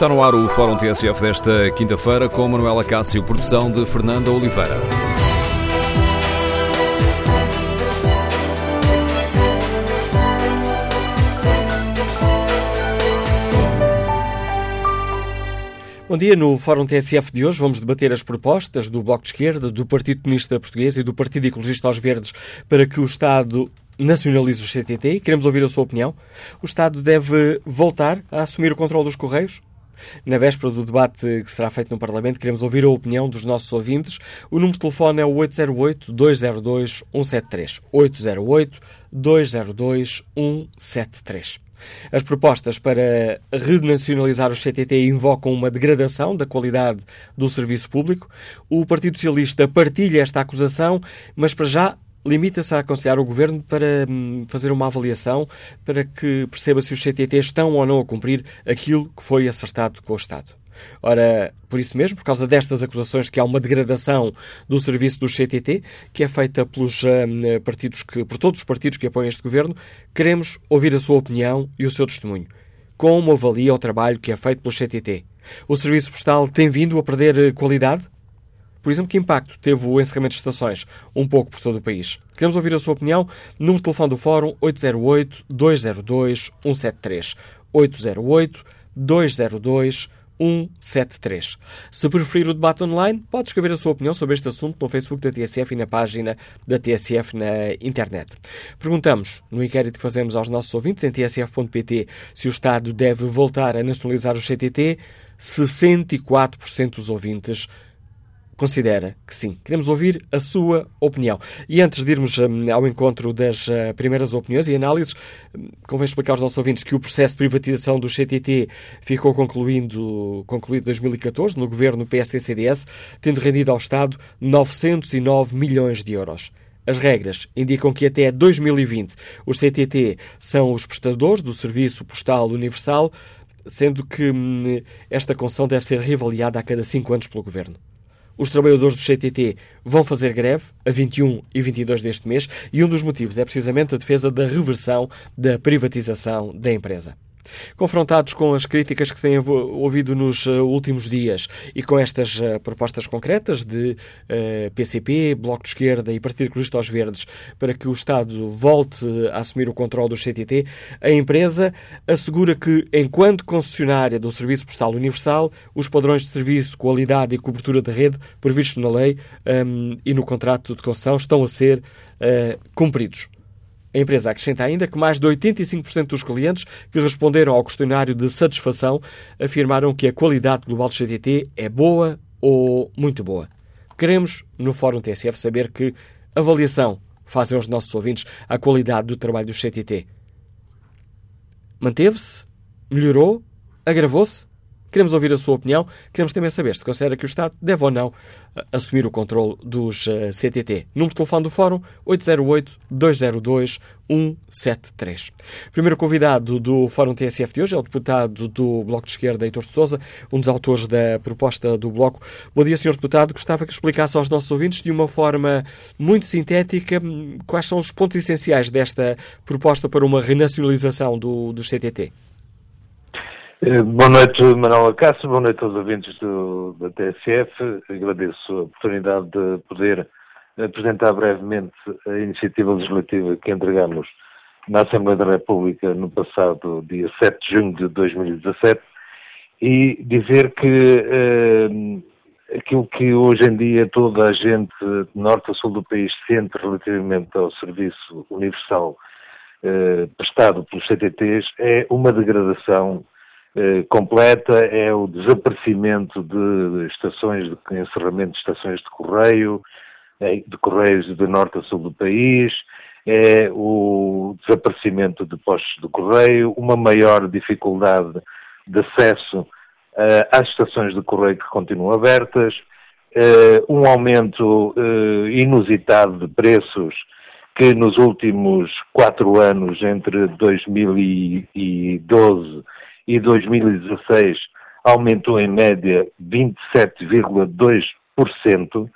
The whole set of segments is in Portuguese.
Está no ar o Fórum TSF desta quinta-feira com Manuela Cássio, produção de Fernanda Oliveira. Bom dia. No Fórum TSF de hoje vamos debater as propostas do Bloco de Esquerda, do Partido Comunista Português e do Partido Ecologista aos Verdes para que o Estado nacionalize o CTT. Queremos ouvir a sua opinião. O Estado deve voltar a assumir o controle dos Correios? Na véspera do debate que será feito no Parlamento, queremos ouvir a opinião dos nossos ouvintes. O número de telefone é o 808-202-173. 808-202-173. As propostas para renacionalizar o CTT invocam uma degradação da qualidade do serviço público. O Partido Socialista partilha esta acusação, mas para já limita-se a aconselhar o Governo para hum, fazer uma avaliação para que perceba se os CTT estão ou não a cumprir aquilo que foi acertado com o Estado. Ora, por isso mesmo, por causa destas acusações que há uma degradação do serviço do CTT, que é feita pelos uh, partidos que, por todos os partidos que apoiam este governo, queremos ouvir a sua opinião e o seu testemunho. Como avalia o trabalho que é feito pelo CTT? O serviço postal tem vindo a perder qualidade? Por exemplo, que impacto teve o encerramento de estações um pouco por todo o país? Queremos ouvir a sua opinião. Número de telefone do Fórum 808-202-173. 808-202-173. 173. Se preferir o debate online, pode escrever a sua opinião sobre este assunto no Facebook da TSF e na página da TSF na internet. Perguntamos, no inquérito que fazemos aos nossos ouvintes em tsf.pt, se o Estado deve voltar a nacionalizar o CTT, 64% dos ouvintes considera que sim. Queremos ouvir a sua opinião. E antes de irmos um, ao encontro das uh, primeiras opiniões e análises, um, convém explicar aos nossos ouvintes que o processo de privatização do CTT ficou concluindo, concluído em 2014 no governo PSD-CDS, tendo rendido ao Estado 909 milhões de euros. As regras indicam que até 2020 os CTT são os prestadores do Serviço Postal Universal, sendo que hum, esta concessão deve ser reavaliada a cada cinco anos pelo Governo. Os trabalhadores do CTT vão fazer greve a 21 e 22 deste mês e um dos motivos é precisamente a defesa da reversão da privatização da empresa. Confrontados com as críticas que se têm ouvido nos eh, últimos dias e com estas uh, propostas concretas de PCP, Bloco de Esquerda e Partido Ecologista aos Verdes para que o Estado volte a assumir o controle do CTT, a empresa assegura que, enquanto concessionária do Serviço Postal Universal, os padrões de serviço, qualidade e cobertura da rede previstos na lei um, e no contrato de concessão estão a ser uh, cumpridos. A empresa acrescenta ainda que mais de 85% dos clientes que responderam ao questionário de satisfação afirmaram que a qualidade global do CTT é boa ou muito boa. Queremos, no Fórum TSF, saber que avaliação fazem os nossos ouvintes à qualidade do trabalho do CTT. Manteve-se? Melhorou? Agravou-se? Queremos ouvir a sua opinião. Queremos também saber se considera que o Estado deve ou não eh, assumir o controle dos uh, CTT. Número de telefone do Fórum 808-202-173. Primeiro convidado do Fórum TSF de hoje é o deputado do Bloco de Esquerda, Heitor de Souza, um dos autores da proposta do Bloco. Bom dia, Sr. Deputado. Gostava que explicasse aos nossos ouvintes de uma forma muito sintética hum, quais são os pontos essenciais desta proposta para uma renacionalização do, do CTT. Eh, boa noite, Manuela Cássio, boa noite aos ouvintes do, da TSF. Agradeço a oportunidade de poder apresentar brevemente a iniciativa legislativa que entregamos na Assembleia da República no passado dia 7 de junho de 2017 e dizer que eh, aquilo que hoje em dia toda a gente de norte a sul do país sente relativamente ao serviço universal eh, prestado pelos CTTs é uma degradação eh, completa é o desaparecimento de estações, de encerramento de estações de correio, eh, de correios de norte a sul do país, é o desaparecimento de postos de correio, uma maior dificuldade de acesso uh, às estações de correio que continuam abertas, um aumento inusitado de preços que nos últimos quatro anos, entre 2012 e 2016 aumentou em média 27,2%,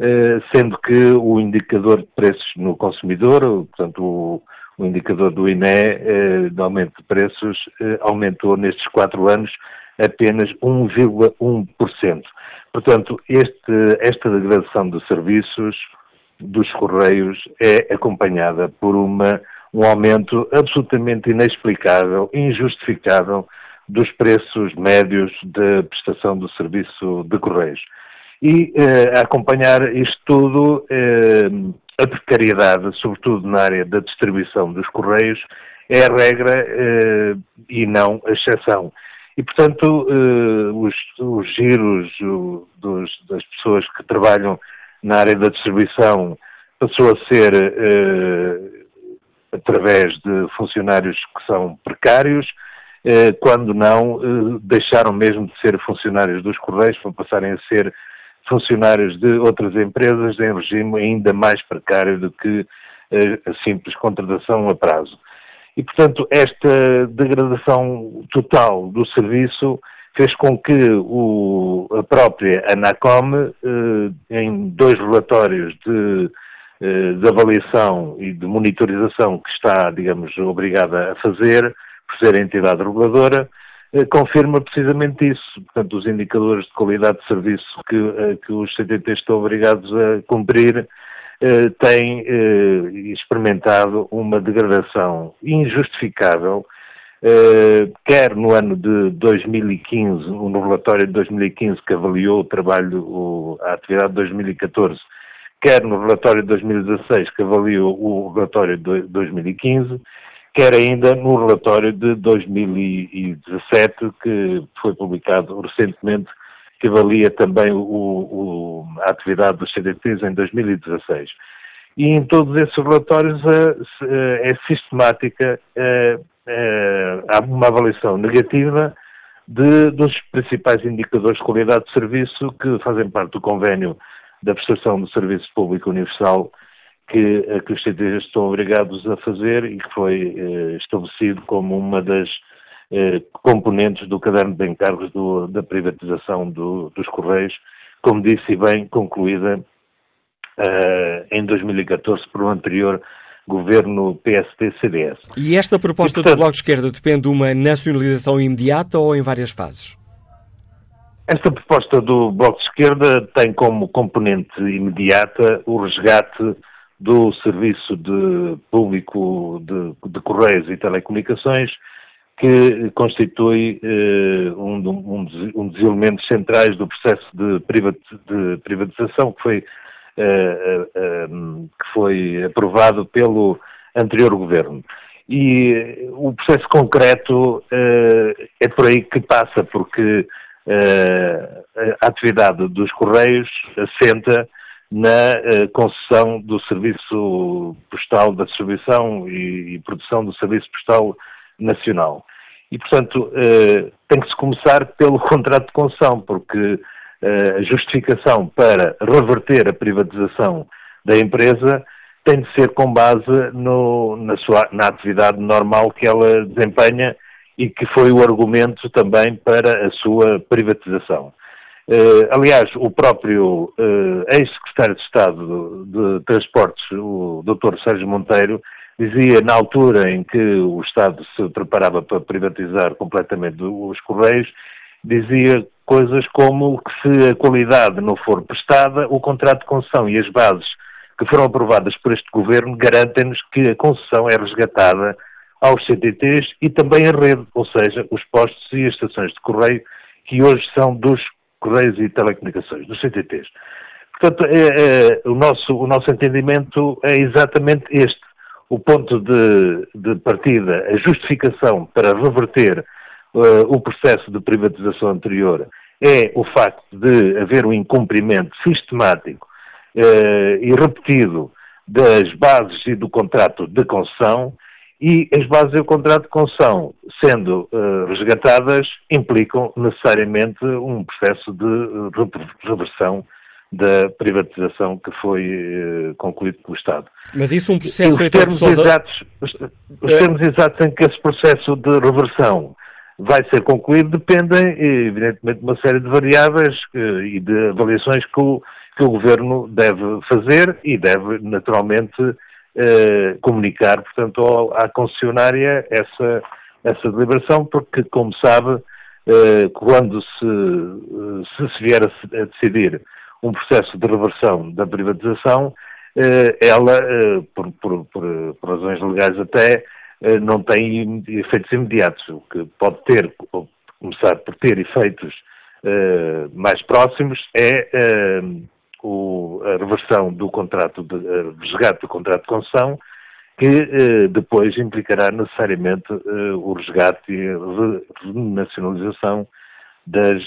eh, sendo que o indicador de preços no consumidor, portanto o, o indicador do INE eh, de aumento de preços eh, aumentou nestes quatro anos apenas 1,1%. Portanto, este, esta degradação de serviços dos Correios é acompanhada por uma, um aumento absolutamente inexplicável, injustificável dos preços médios de prestação do serviço de Correios. E eh, a acompanhar isto tudo, eh, a precariedade, sobretudo na área da distribuição dos Correios, é a regra eh, e não a exceção. E, portanto, eh, os, os, giros dos, das pessoas que trabalham na área da distribuição passou a ser eh, através de funcionários que são precários, eh, quando não eh, deixaram mesmo de ser funcionários dos Correios para passarem a ser funcionários de outras empresas em regime ainda mais precário do que eh, a simples contratação a prazo. E, portanto, esta degradação total do serviço fez com que o, a própria ANACOM, eh, em dois relatórios de, de, avaliação e de monitorização que está, digamos, obrigada a fazer, por ser a entidade reguladora, eh, confirma precisamente isso. Portanto, os indicadores de qualidade de serviço que, eh, que os CTT estão obrigados a cumprir eh, têm experimentado uma degradação injustificável, quer no ano de 2015, no relatório de 2015 que avaliou o trabalho, a atividade de 2014, quer no relatório de 2016 que avaliou o relatório de 2015, quer ainda no relatório de 2017, que foi publicado recentemente, que avalia também o, o, a atividade dos CDTs em 2016. E em todos esses relatórios é, é sistemática, é, é, uma avaliação negativa de, dos principais indicadores de qualidade de serviço que fazem parte do convênio da prestação de serviço público universal que, que os CTGs estão obrigados a fazer e que foi eh, estabelecido como uma das eh, componentes do caderno de encargos do, da privatização do, dos Correios, como disse bem, concluída eh, em 2014 por um anterior governo PST-CDS. E esta proposta e, portanto, do Bloco de Esquerda depende de uma nacionalização imediata ou em várias fases? Esta proposta do Bloco de Esquerda tem como componente imediata o resgate do Serviço de Público de, de Correios e Telecomunicações, que constitui eh, um, um, dos, um, dos, elementos centrais do processo de, privatização que foi, eh, eh, que foi aprovado pelo anterior governo. E o processo concreto eh, é por aí que passa, porque eh, a atividade dos Correios assenta na uh, concessão do serviço postal da distribuição e, produção do serviço postal nacional. E, portanto, uh, tem que se começar pelo contrato de concessão, porque a justificação para reverter a privatização da empresa tem de ser com base no, na, sua, na atividade normal que ela desempenha e que foi o argumento também para a sua privatização. Uh, aliás, o próprio uh, ex-secretário de Estado de Transportes, o Dr. Sérgio Monteiro, dizia na altura em que o Estado se preparava para privatizar completamente os Correios, dizia coisas como que se a qualidade não for prestada, o contrato de concessão e as bases que foram aprovadas por este governo garantem-nos que a concessão é resgatada aos CTTs e também a rede, ou seja, os postos e as estações de correio que hoje são dos Correios e Telecomunicações, dos CTTs. Portanto, é, é, o, nosso, o nosso entendimento é exatamente este. O ponto de, de partida, a justificação para reverter uh, o processo de privatização anterior é o facto de haver um incumprimento sistemático uh, e repetido das bases e do contrato de concessão e as bases do contrato de concessão, sendo uh, resgatadas, implicam necessariamente um processo de eh, reversão da privatização que foi uh, concluído pelo Estado. Mas isso é um processo... Os termos, exatos, os, os termos exatos em que esse processo de reversão vai ser concluído dependem, evidentemente, de uma série de variáveis e de avaliações que o, que o Governo deve fazer e deve, naturalmente, uh, comunicar, portanto, à concessionária essa, essa deliberação, porque, como sabe, uh, quando se, se, se vier a, a, decidir um processo de reversão da privatização, ela, por, por, por, por razões legais até, não tem efeitos imediatos, o que pode ter, começar por ter efeitos uh, mais próximos é o, a reversão do contrato, de, resgate do contrato de concessão, que uh, depois implicará necessariamente o resgate e renacionalização das,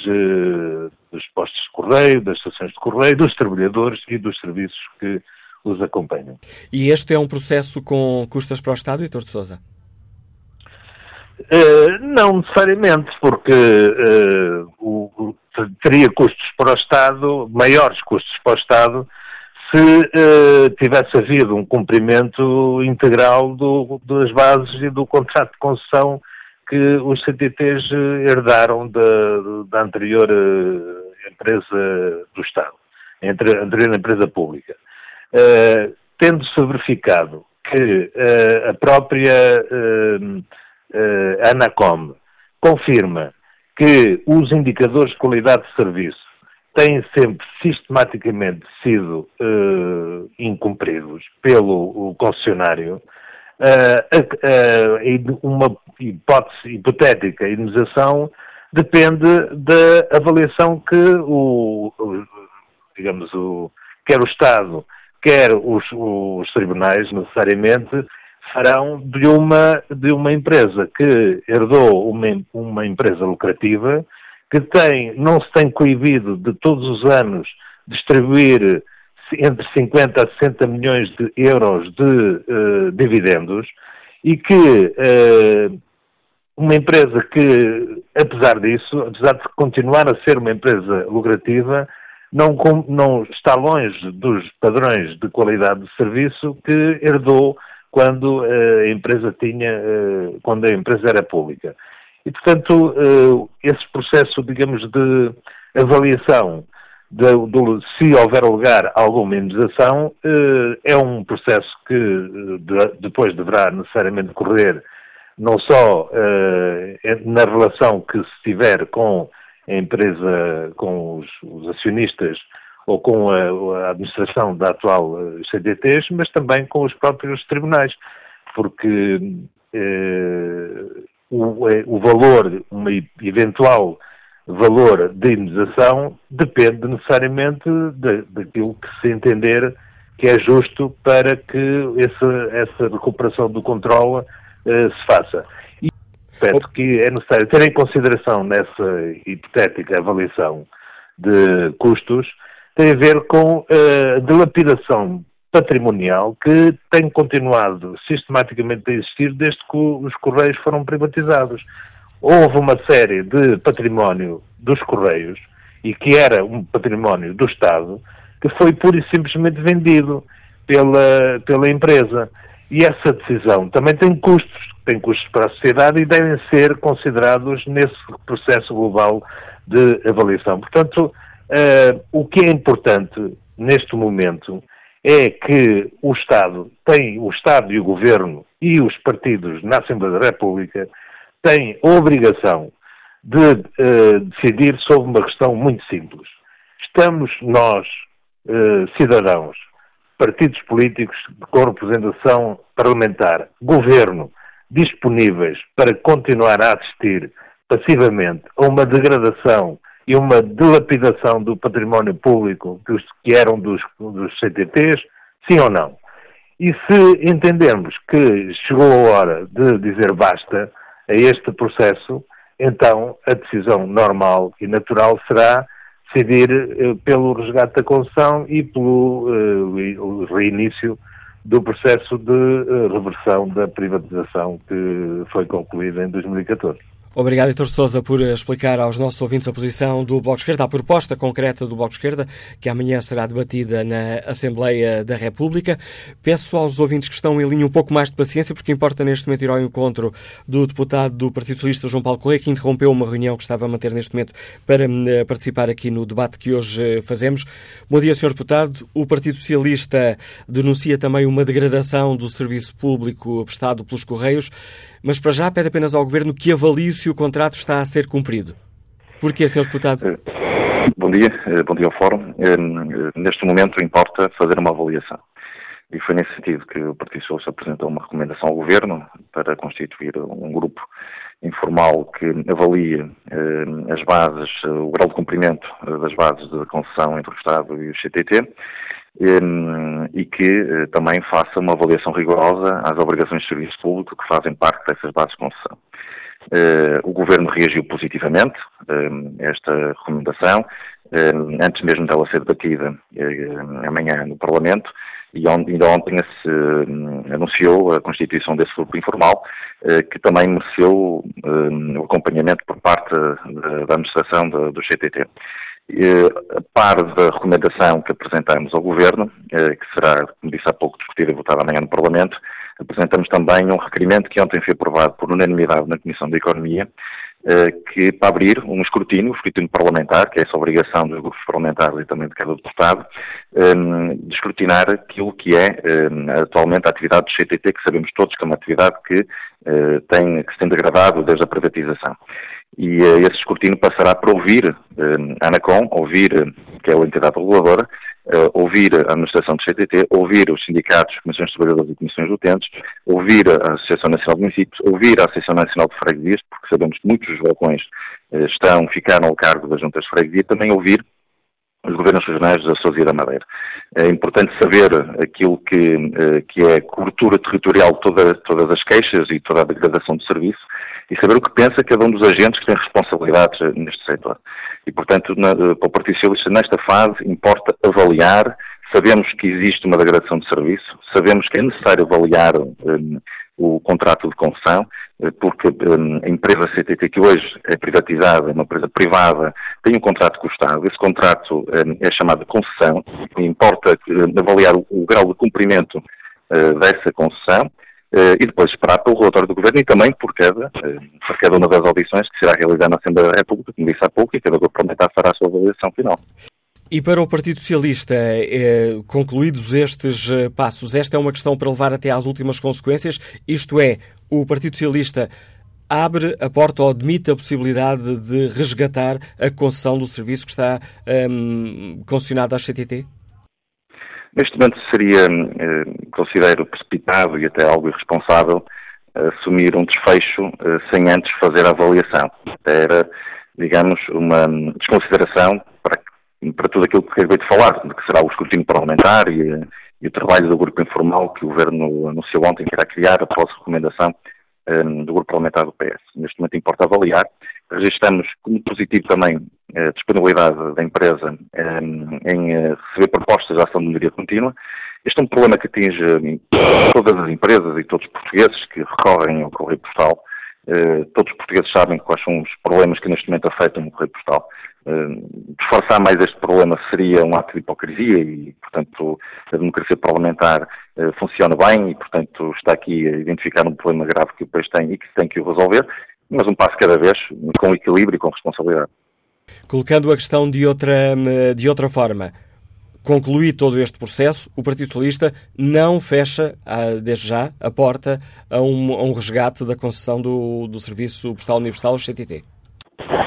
dos postos de correio, das estações de correio, dos trabalhadores e dos serviços que os acompanham. E este é um processo com custas para o Estado, Heitor de Sousa? Uh, não necessariamente, porque uh, o, teria custos para o Estado, maiores custos para o Estado, se uh, tivesse havido um cumprimento integral do, das bases e do contrato de concessão que os CTTs herdaram da, da anterior empresa do Estado, entre, anterior empresa pública. Tendo-se verificado que a própria uh, ANACOM confirma que os indicadores de qualidade de serviço têm sempre sistematicamente sido uh, incumpridos pelo concessionário, uh, uma hipótese hipotética indenização depende da avaliação que o, o digamos, o, quer o Estado, quer os, os tribunais, necessariamente, farão de uma, de uma empresa que herdou uma, uma empresa lucrativa, que tem, não se tem coibido de todos os anos distribuir entre 50 a 60 milhões de euros de uh, dividendos e que uh, uma empresa que, apesar disso, apesar de continuar a ser uma empresa lucrativa, não, não está longe dos padrões de qualidade de serviço que herdou quando eh, a empresa tinha, eh, quando a empresa era pública. E, portanto, eh, esse processo, digamos, de avaliação de, de, se houver lugar a alguma indenização, é um processo que de, depois deverá necessariamente correr não só na relação que se tiver com a empresa, com os, os acionistas ou com a, a administração da atual eh, CDTs, mas também com os próprios tribunais, porque eh, o, eh, o, valor, uma eventual valor de indenização depende necessariamente de, daquilo que se entender que é justo para que essa, essa recuperação do controle eh, se faça. E que é necessário ter em consideração nessa hipotética avaliação de custos tem a ver com a uh, dilapidação patrimonial que tem continuado sistematicamente a existir desde que os Correios foram privatizados. Houve uma série de património dos Correios e que era um património do Estado que foi pura e simplesmente vendido pela, pela empresa. E essa decisão também tem custos, tem custos para a sociedade e devem ser considerados nesse processo global de avaliação. Portanto, Uh, o que é importante neste momento é que o Estado tem, o Estado e o Governo e os partidos na Assembleia da República têm a obrigação de uh, decidir sobre uma questão muito simples. Estamos nós, uh, cidadãos, partidos políticos com representação parlamentar, governo, disponíveis para continuar a assistir passivamente a uma degradação e uma dilapidação do património público dos, que eram dos, dos CTTs, sim ou não? E se entendermos que chegou a hora de dizer basta a este processo, então a decisão normal e natural será decidir eh, pelo resgate da concessão e pelo eh, reinício do processo de eh, reversão da privatização que foi concluída em 2014. Obrigado, Heitor Sousa, por explicar aos nossos ouvintes a posição do Bloco de Esquerda, a proposta concreta do Bloco de Esquerda, que amanhã será debatida na Assembleia da República. Peço aos ouvintes que estão em linha um pouco mais de paciência, porque importa neste momento ir ao encontro do deputado do Partido Socialista, João Paulo Correia, que interrompeu uma reunião que estava a manter neste momento para eh, participar aqui no debate que hoje eh, fazemos. Bom dia, Sr. Deputado. O Partido Socialista denuncia também uma degradação do serviço público prestado pelos Correios mas para já pede apenas ao Governo que avalie se o contrato está a ser cumprido. Porquê, Sr. Deputado? Eh, bom dia, eh, bom dia ao Fórum. Eh, neste momento importa fazer uma avaliação. E foi nesse sentido que o Partido Socialista apresentou uma recomendação ao Governo para constituir um grupo informal que avalie as bases, o grau de cumprimento das bases de concessão entre o Estado e o CTT e que eh, também faça uma avaliação rigorosa às obrigações de serviço público que fazem parte dessas bases de concessão. Eh, o Governo reagiu positivamente a esta recomendação, antes mesmo dela ser debatida eh, amanhã no Parlamento, e ainda ontem se anunciou a constituição desse grupo informal, que também mereceu o acompanhamento por parte da administração do CTT. Eh, a par da recomendação que apresentamos ao Governo, eh, que será, como disse há pouco, discutida e votada amanhã no Parlamento, apresentamos também um requerimento que ontem foi aprovado por unanimidade na Comissão da Economia, eh, que para abrir um escrutínio, um escrutínio parlamentar, que é essa obrigação dos grupos parlamentares e também de cada deputado, de escrutinar aquilo que é atualmente a atividade do CTT, que sabemos todos que é uma atividade que tem, que se tem degradado desde a privatização e uh, esse escrutínio passará para ouvir uh, a ANACOM, ouvir, uh, que é a entidade reguladora, ouvir a administração do CTT, ouvir os sindicatos, comissões de trabalhadores e comissões utentes, ouvir a Associação Nacional de Municípios, ouvir a Associação Nacional de Freguesias, porque sabemos que muitos dos balcões estão, ficaram ao cargo das juntas de freguesia, também ouvir os governos regionais da Açores e da Madeira. É importante saber aquilo que, que é a cobertura territorial de toda, todas as queixas e toda a degradação do serviço e saber o que pensa cada um dos agentes que tem responsabilidades neste setor. E, portanto, na, para o Partido Socialista, nesta fase, importa avaliar, sabemos que existe uma degradação de serviço, sabemos que é necessário avaliar um, o contrato de concessão, eh, porque um, a empresa CTT, que hoje é privatizada, é uma empresa privada, tem um contrato com o Estado. Esse contrato um, é chamado de concessão, importa hum, avaliar o, o, grau de cumprimento uh, dessa concessão Uh, e depois esperar pelo relatório do Governo e também por cada, uh, por cada uma das audições que será realizada na Assembleia da República, como disse há pouco, e cada grupo parlamentar fará a sua avaliação final. E para o Partido Socialista, eh, concluídos estes eh, passos, esta é uma questão para levar até às últimas consequências, isto é, o Partido Socialista abre a porta ou admite a possibilidade de resgatar a concessão do serviço que está um, ehm, concessionado à CTT? Neste momento seria, eh, considero precipitado e até algo irresponsável assumir um desfecho sem antes fazer a avaliação. Era, digamos, uma desconsideração para, tudo aquilo que acabei de falar, que será o escrutínio parlamentar e, e o trabalho do grupo informal que o Governo anunciou ontem que irá criar após a recomendação um, do grupo parlamentar do PS. Neste momento importa avaliar. Registramos como positivo também a disponibilidade da empresa um, em uh, receber propostas de ação de melhoria contínua. Este é um problema que atinge todas as empresas e todos os portugueses que recorrem ao correio postal. Uh, todos os portugueses sabem quais são os problemas que neste momento afetam o correio postal. Uh, disfarçar mais este problema seria um ato de hipocrisia e, portanto, a democracia parlamentar uh, funciona bem e, portanto, está aqui a identificar um problema grave que o país tem e que tem que o resolver, mas um passo cada vez, com equilíbrio e com responsabilidade. Colocando a questão de outra, de outra forma, concluído todo este processo, o Partido Socialista não fecha, ah, desde já, a porta a um, a um resgate da concessão do, do Serviço Postal Universal, o CTT.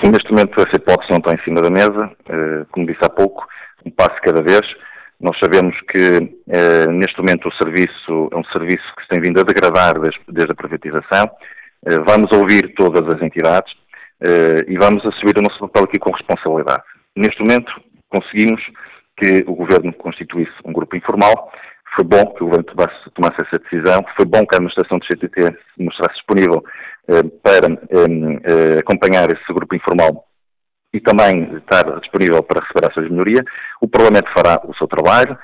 Neste momento essa hipótese não está em cima da mesa. Eh, como disse há pouco, um passo cada vez. Nós sabemos que eh, neste momento o serviço é um serviço que se tem vindo a degradar desde, desde a privatização. Eh, vamos ouvir todas as entidades e vamos assumir o nosso papel aqui com responsabilidade. Neste momento conseguimos que o Governo constituísse um grupo informal. Foi bom que o Governo tomasse, tomasse essa decisão. Foi bom que a administração do CTT se mostrasse disponível eh, para eh, eh, acompanhar esse grupo informal e também estar disponível para receber a sua melhoria. O Parlamento fará o seu trabalho,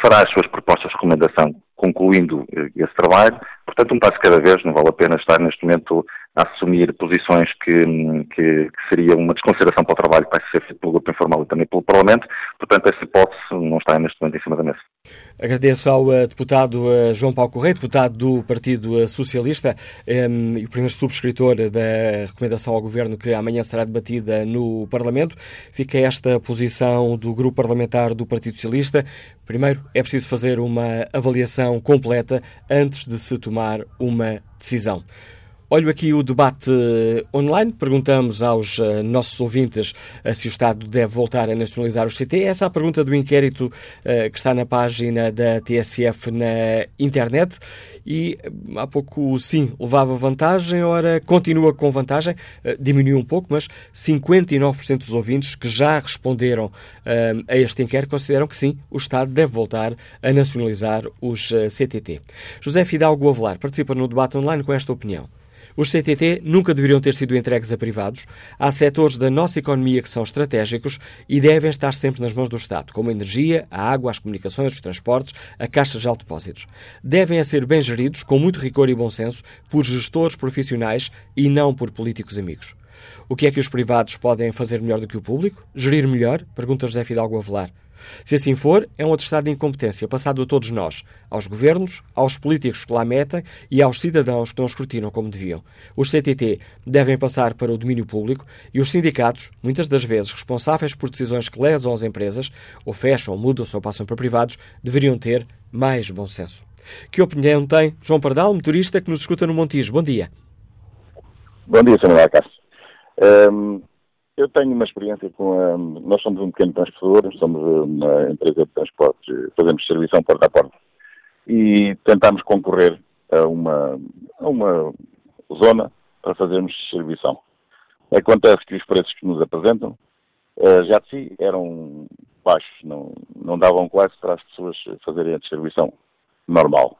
fará as suas propostas de recomendação, concluindo esse trabalho. Portanto, um passo cada vez, não vale a pena estar neste momento a assumir posições que, que, que, seria uma desconsideração para o trabalho que vai ser feito pelo grupo informal e também pelo Parlamento. Portanto, essa hipótese não está neste momento em cima da mesa. Agradeço ao uh, deputado uh, João Paulo Correia, deputado do Partido uh, Socialista um, e o primeiro subscritor da recomendação ao Governo que amanhã será debatida no Parlamento. Fica esta posição do grupo parlamentar do Partido Socialista. Primeiro, é preciso fazer uma avaliação completa antes de se tomar uma decisão. Olho aqui o debate eh, online. Perguntamos aos uh, nossos ouvintes uh, se o Estado deve voltar a nacionalizar os CT. Essa é a pergunta do inquérito que está na página da TSF na internet. E há pouco, sim, levava vantagem, ora continua com vantagem. diminuiu um pouco, mas 59% dos ouvintes que já responderam a este inquérito consideram que sim, o Estado deve voltar a nacionalizar os CTT. José Fidalgo Avelar participa no debate online com esta opinião. Os CTT nunca deveriam ter sido entregues a privados. Há setores da nossa economia que são estratégicos e devem estar sempre nas mãos do Estado, como a energia, a água, as comunicações, os transportes, a caixa de depósitos. Devem ser bem geridos, com muito rigor e bom senso, por gestores profissionais e não por políticos amigos. O que é que os privados podem fazer melhor do que o público? Gerir melhor? Pergunta José Fidalgo Avelar. Se assim for, é um atestado de incompetência passado a todos nós, aos governos, aos políticos que lá metem e aos cidadãos que não escrutinam como deviam. Os CTT devem passar para o domínio público e os sindicatos, muitas das vezes responsáveis por decisões que lesam as empresas, ou fecham, ou mudam-se ou passam para privados, deveriam ter mais bom senso. Que opinião tem João Pardal, motorista que nos escuta no Montijo? Bom dia. Bom dia, Sr. Cássio. Um, eu tenho uma experiência com a. Nós somos um pequeno transportador, somos uma empresa de transportes, fazemos serviço porta a porta. E tentamos concorrer a uma, a uma zona para fazermos distribuição. Acontece que os preços que nos apresentam eh, já de si eram baixos, não, não davam quase para as pessoas fazerem a distribuição normal.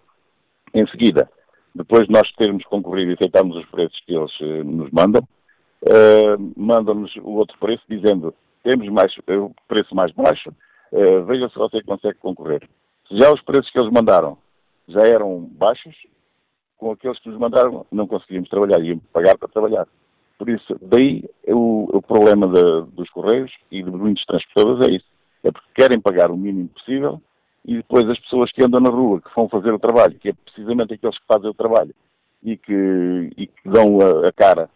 Em seguida, depois de nós termos concorrido e aceitarmos os preços que eles eh, nos mandam, uh, manda-nos o outro preço dizendo temos mais, eh, o preço mais baixo, uh, veja se você consegue concorrer. Já os preços que eles mandaram já eram baixos, com aqueles que nos mandaram não conseguimos trabalhar, íamos pagar para trabalhar. Por isso, daí o, o problema de, dos Correios e de muitos transportadores é isso. É porque querem pagar o mínimo possível e depois as pessoas que andam na rua, que vão fazer o trabalho, que é precisamente aqueles que fazem o trabalho e que, e que dão a, a cara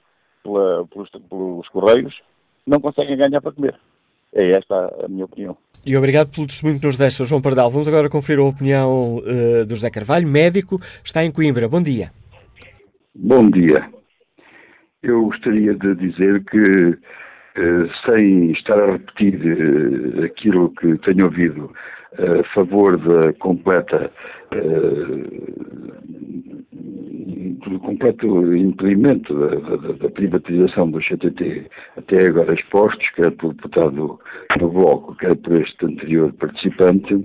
pela, pelos, pelos Correios, não conseguem ganhar para comer. É esta a minha opinião. E obrigado pelo testemunho que nos deixa, João Pardal. Vamos agora conferir a opinião uh, do José Carvalho, médico, está em Coimbra. Bom dia. Bom dia. Eu gostaria de dizer que, uh, sem estar a repetir uh, aquilo que tenho ouvido a favor da completa do completo impedimento da, da, da, privatização do CTT até agora expostos, quer pelo deputado do Bloco, quer por este anterior participante,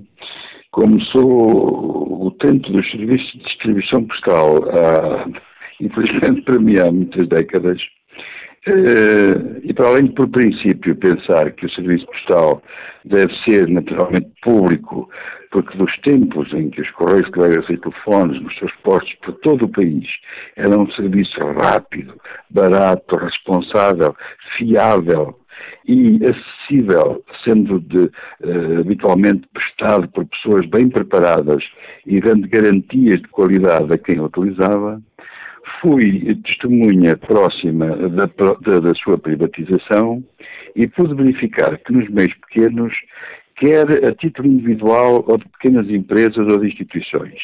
como sou utente dos serviços de distribuição postal há, infelizmente para mim há muitas décadas, Uh, e para além de, por princípio, pensar que o serviço postal deve ser naturalmente público, porque dos tempos em que os Correios Carreiras e telefones nos seus postos por todo o país eram um serviço rápido, barato, responsável, fiável e acessível, sendo de, uh, habitualmente prestado por pessoas bem preparadas e dando garantias de qualidade a quem o utilizava, fui testemunha próxima da, da, da, sua privatização e pude verificar que nos meios pequenos, quer a título individual ou de pequenas empresas ou de instituições,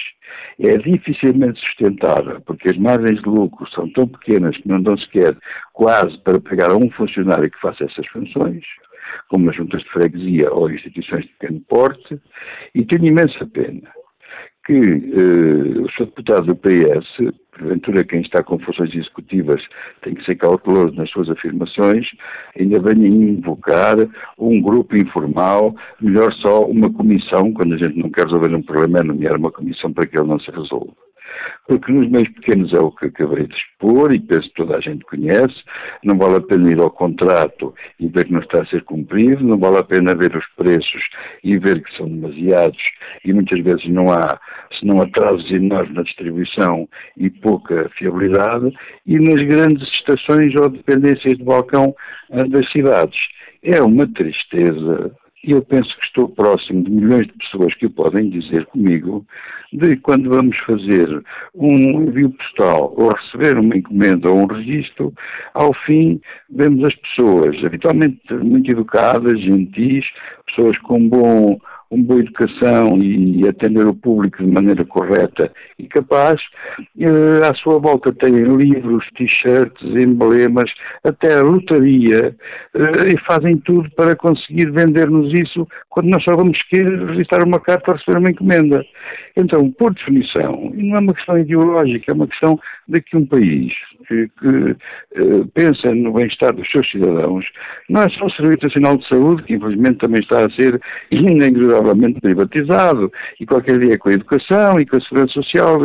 é dificilmente sustentável, porque as margens de lucro são tão pequenas que não dão sequer quase para pegar a um funcionário que faça essas funções, como as juntas de freguesia ou instituições de pequeno porte, e tenho imensa pena que uh, o Sr. Deputado do PS, porventura quem está com funções executivas tem que ser cauteloso nas suas afirmações, ainda venha invocar um grupo informal, melhor só uma comissão, quando a gente não quer resolver um problema, é nomear uma comissão para que ele não se resolva. Porque nos meios pequenos é o que acabei de expor e penso que toda a gente conhece, não vale a pena ir ao contrato e ver que não está a ser cumprido, não vale a pena ver os preços e ver que são demasiados. E muitas vezes não há, senão atrasos enormes na distribuição e pouca fiabilidade, e nas grandes estações ou dependências de balcão eh, das cidades. É uma tristeza e eu penso que estou próximo de milhões de pessoas que o podem dizer comigo, de quando vamos fazer um envio postal ou receber uma encomenda ou um registro, ao fim vemos as pessoas, habitualmente muito educadas, gentis, pessoas com bom uma boa educação e atender o público de maneira correta e capaz, eh, à sua volta têm livros, t-shirts, emblemas, até lotaria, eh, e fazem tudo para conseguir vender-nos isso quando nós só vamos querer registrar uma carta para receber uma encomenda. Então, por definição, não é uma questão ideológica, é uma questão de que um país que, que eh, pensa no bem-estar dos seus cidadãos, não é só o Serviço Nacional de Saúde, que infelizmente também está a ser inexoravelmente privatizado, e qualquer dia com a educação e com a segurança social,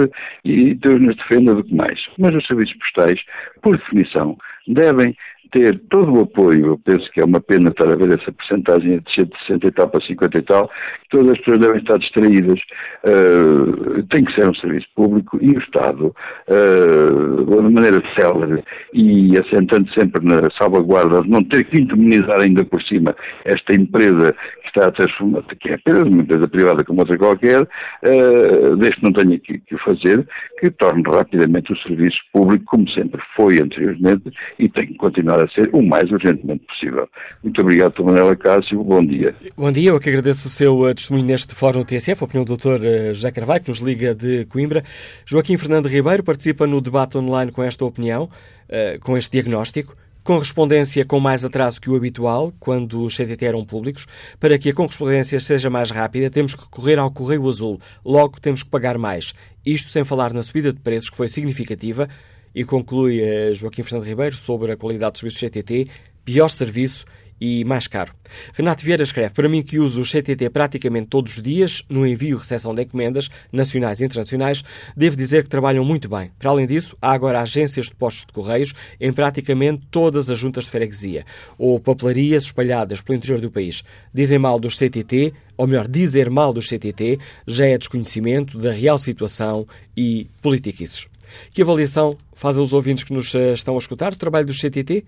e Deus nos defenda do que mais. Mas os serviços postais, por definição, devem ter todo o apoio, eu penso que é uma pena estar a ver essa porcentagem de 60 e tal para 50 e tal, todas as pessoas devem estar distraídas, uh, tem que ser um serviço público e o Estado, uh, de maneira célere e assentando sempre na salvaguarda de não ter que indemnizar ainda por cima esta empresa que está a transformar, que é apenas uma empresa privada como outra qualquer, uh, desde que não tenha que, que fazer, que torne rapidamente o serviço público como sempre foi anteriormente e tem que continuar a ser o mais urgentemente possível. Muito obrigado, Manuela Cássio. Bom dia. Bom dia. Eu que agradeço o seu uh, testemunho neste Fórum TSF, a opinião do Dr. Uh, José Carvalho, que nos liga de Coimbra. Joaquim Fernando Ribeiro participa no debate online com esta opinião, uh, com este diagnóstico correspondência com mais atraso que o habitual, quando os CTT eram públicos. Para que a correspondência seja mais rápida, temos que correr ao Correio Azul. Logo, temos que pagar mais. Isto sem falar na subida de preços, que foi significativa, e conclui eh, Joaquim Fernando Ribeiro sobre a qualidade dos serviços CTT, pior serviço e mais caro. Renato Vieira escreve: Para mim, que uso o CTT praticamente todos os dias, no envio e recepção de encomendas nacionais e internacionais, devo dizer que trabalham muito bem. Para além disso, há agora agências de postos de correios em praticamente todas as juntas de freguesia, ou papelarias espalhadas pelo interior do país. Dizem mal dos CTT, ou melhor, dizer mal dos CTT, já é desconhecimento da real situação e politiquices. Que avaliação fazem os ouvintes que nos eh, estão a escutar do trabalho do CTT?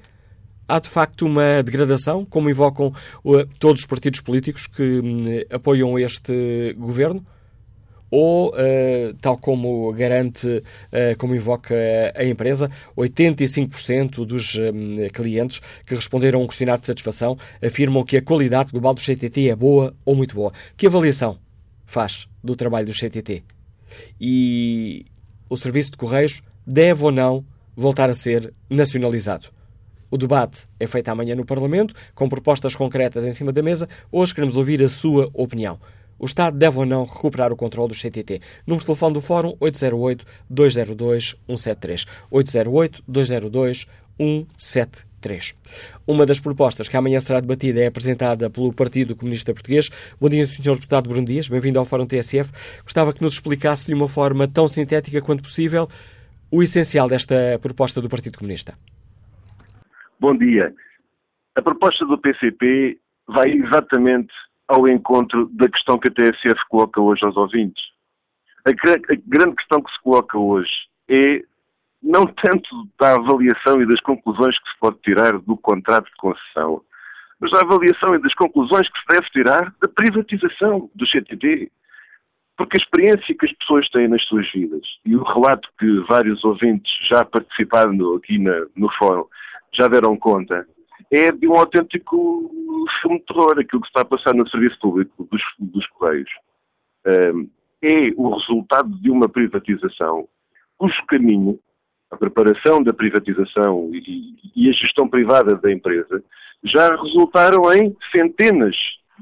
Há de facto uma degradação, como invocam uh, todos os partidos políticos que uh, apoiam este governo? Ou, uh, tal como garante, como invoca a empresa, 85% dos clientes que responderam a um questionário de satisfação afirmam que a qualidade global do CTT é boa ou muito boa. Que avaliação faz do trabalho do CTT? E o serviço de Correios deve ou não voltar a ser nacionalizado? O debate é feito amanhã no Parlamento, com propostas concretas em cima da mesa. Hoje queremos ouvir a sua opinião. O Estado deve ou não recuperar o controle do CTT? Número de telefone do Fórum 808-202-173. 808-202-173. Uma das propostas que amanhã será debatida é apresentada pelo Partido Comunista Português. Bom dia, Sr. Deputado Bruno Dias. Bem-vindo ao Fórum TSF. Gostava que nos explicasse de uma forma tão sintética quanto possível o essencial desta proposta do Partido Comunista. Bom dia. A proposta do PCP vai exatamente ao encontro da questão que a TSF coloca hoje aos ouvintes. A, a grande questão que se coloca hoje é não tanto da avaliação e das conclusões que se pode tirar do contrato de concessão, mas da avaliação e das conclusões que se deve tirar da privatização do CTT. Porque a experiência que as pessoas têm nas suas vidas e o relato que vários ouvintes já participando aqui na, no fórum já deram conta, é de um autêntico filme de terror, aquilo que está a passar no serviço público dos, dos Correios. Um, é o resultado de uma privatização cujo caminho, a preparação da privatização e, e a gestão privada da empresa, já resultaram em centenas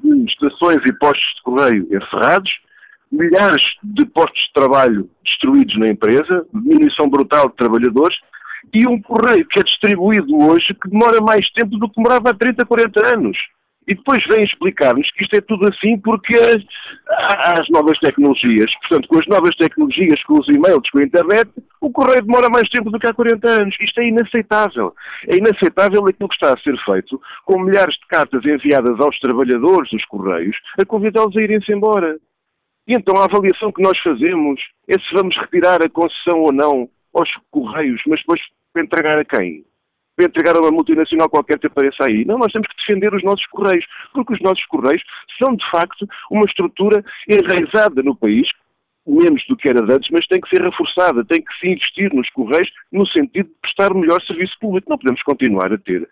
de estações e postos de correio encerrados, milhares de postos de trabalho destruídos na empresa, diminuição brutal de trabalhadores e um correio que é distribuído hoje que demora mais tempo do que demorava há 30, 40 anos. E depois vem explicar-nos que isto é tudo assim porque há as novas tecnologias. Portanto, com as novas tecnologias, com os e-mails, com a internet, o correio demora mais tempo do que há 40 anos. Isto é inaceitável. É inaceitável aquilo que está a ser feito com milhares de cartas enviadas aos trabalhadores dos correios a convidá-los a irem-se embora. E então a avaliação que nós fazemos é se vamos retirar a concessão ou não aos correios, mas depois para entregar a quem? Para entregar a uma multinacional qualquer que apareça aí. Não, nós temos que defender os nossos Correios, porque os nossos Correios são, de facto, uma estrutura enraizada no país, menos do que era antes, mas tem que ser reforçada, tem que se investir nos Correios no sentido de prestar melhor serviço público. Não podemos continuar a ter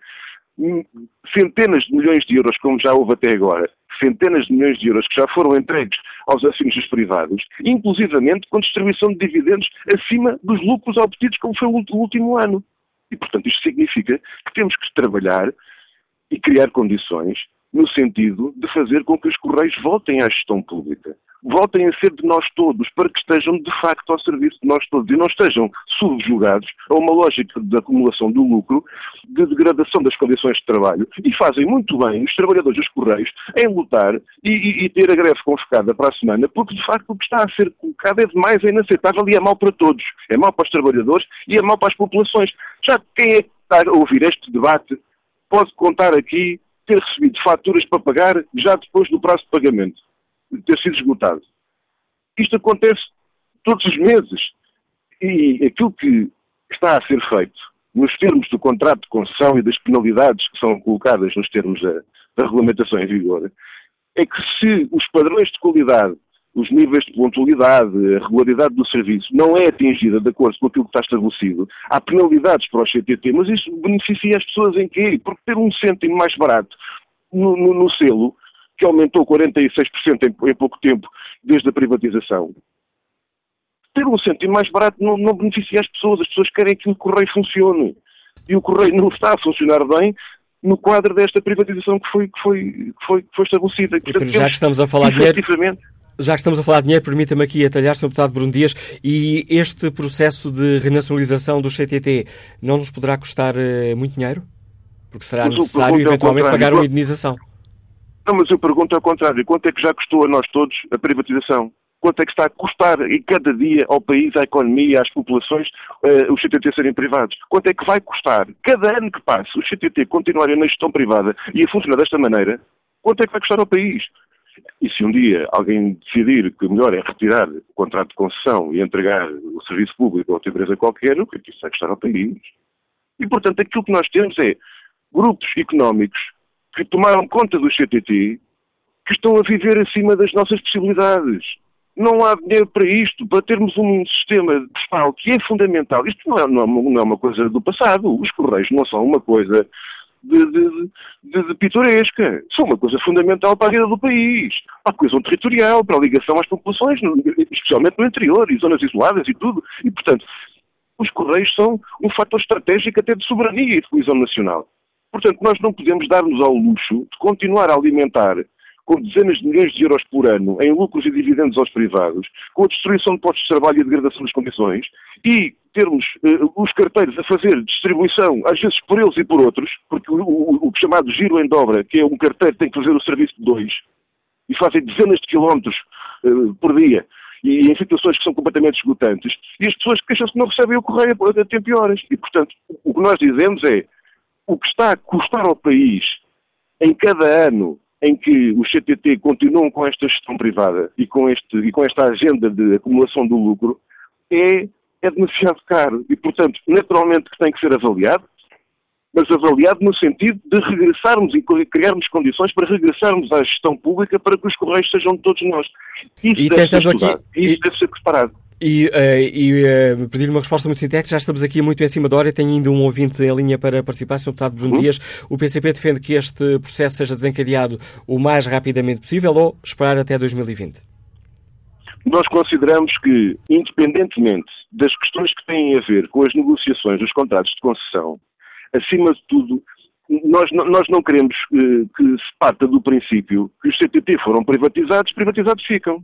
centenas de milhões de euros, como já houve até agora, centenas de milhões de euros que já foram entregues aos acionistas privados, inclusivamente com distribuição de dividendos acima dos lucros obtidos, como foi o último ano. E, portanto, isto significa que temos que trabalhar e criar condições no sentido de fazer com que os Correios voltem à gestão pública. Voltem a ser de nós todos, para que estejam de facto ao serviço de nós todos e não estejam subjugados a uma lógica de acumulação do lucro, de degradação das condições de trabalho. E fazem muito bem os trabalhadores dos Correios em lutar e, e, e ter a greve convocada para a semana, porque de facto o que está a ser colocado é demais, é inaceitável e é mau para todos. É mau para os trabalhadores e é mau para as populações. Já quem é que está a ouvir este debate pode contar aqui ter recebido faturas para pagar já depois do prazo de pagamento, ter sido esgotado. Isto acontece todos os meses. E aquilo que está a ser feito nos termos do contrato de concessão e das penalidades que são colocadas nos termos da, da regulamentação em vigor, é que se os padrões de qualidade os níveis de pontualidade, a regularidade do serviço não é atingida de acordo com aquilo que está estabelecido, há penalidades para o CTT, mas isso beneficia as pessoas em quê? Porque ter um cêntimo mais barato no, no, no selo, que aumentou 46% em, em, pouco tempo desde a privatização, ter um cêntimo mais barato não, não beneficia as pessoas, as pessoas querem que o correio funcione. E o correio não está a funcionar bem no quadro desta privatização que foi, que foi, que foi, que foi estabelecida. Portanto, já que estamos a falar de dinheiro, já que estamos a falar de dinheiro, permita-me aqui atalhar, Sr. Deputado Bruno Dias, e este processo de renacionalização do CTT não nos poderá custar uh, muito dinheiro? Porque será mas necessário eventualmente pagar uma indenização. Não, mas eu pergunto ao contrário. Quanto é que já custou a nós todos a privatização? Quanto é que está a custar em cada dia ao país, à economia, às populações, uh, os CTT serem privados? Quanto é que vai custar? Cada ano que passa, os CTT continuarem na gestão privada e a funcionar desta maneira, quanto é que vai custar ao país? E se um dia alguém decidir que o melhor é retirar o contrato de concessão e entregar o serviço público a outra empresa qualquer, o que é que isso vai custar ao país? E, portanto, aquilo que nós temos é grupos económicos que tomaram conta do CTT que estão a viver acima das nossas possibilidades. Não há dinheiro para isto, para termos um sistema postal que é fundamental. Isto não é, não é uma coisa do passado. Os Correios não são uma coisa de, de, de, de, pitoresca. São uma coisa fundamental para a vida do país, para a coesão territorial, para a ligação às populações, especialmente no interior e zonas isoladas e tudo. E, portanto, os Correios são um fator estratégico até de soberania e de coesão nacional. Portanto, nós não podemos dar-nos ao luxo de continuar a alimentar com dezenas de milhões de euros por ano em lucros e dividendos aos privados, com a destruição de postos de trabalho e a degradação das condições, e termos uh, os carteiros a fazer distribuição, às vezes por eles e por outros, porque o, o, o chamado giro em dobra, que é um carteiro que tem que fazer o serviço de dois, e fazem dezenas de quilómetros uh, por dia, e em situações que são completamente esgotantes, e as pessoas queixam-se que não recebem o correio a tempo e horas. E, portanto, o que nós dizemos é o que está a custar ao país em cada ano em que os CTT continuam com esta gestão privada e com, este, e com esta agenda de acumulação do lucro, é, é demasiado caro. E, portanto, naturalmente que tem que ser avaliado, mas avaliado no sentido de regressarmos e criarmos condições para regressarmos à gestão pública para que os correios sejam de todos nós. Isso e deve ser estudado, aqui, isso e... deve ser preparado. E, uh, e uh, pedir uma resposta muito sintética, já estamos aqui muito em cima da hora, tenho ainda um ouvinte em linha para participar, Sr. Deputado Bruno uhum. Dias. O PCP defende que este processo seja desencadeado o mais rapidamente possível ou esperar até 2020? Nós consideramos que, independentemente das questões que têm a ver com as negociações dos contratos de concessão, acima de tudo, nós, nós não queremos uh, que se parta do princípio que os CTT foram privatizados, privatizados ficam.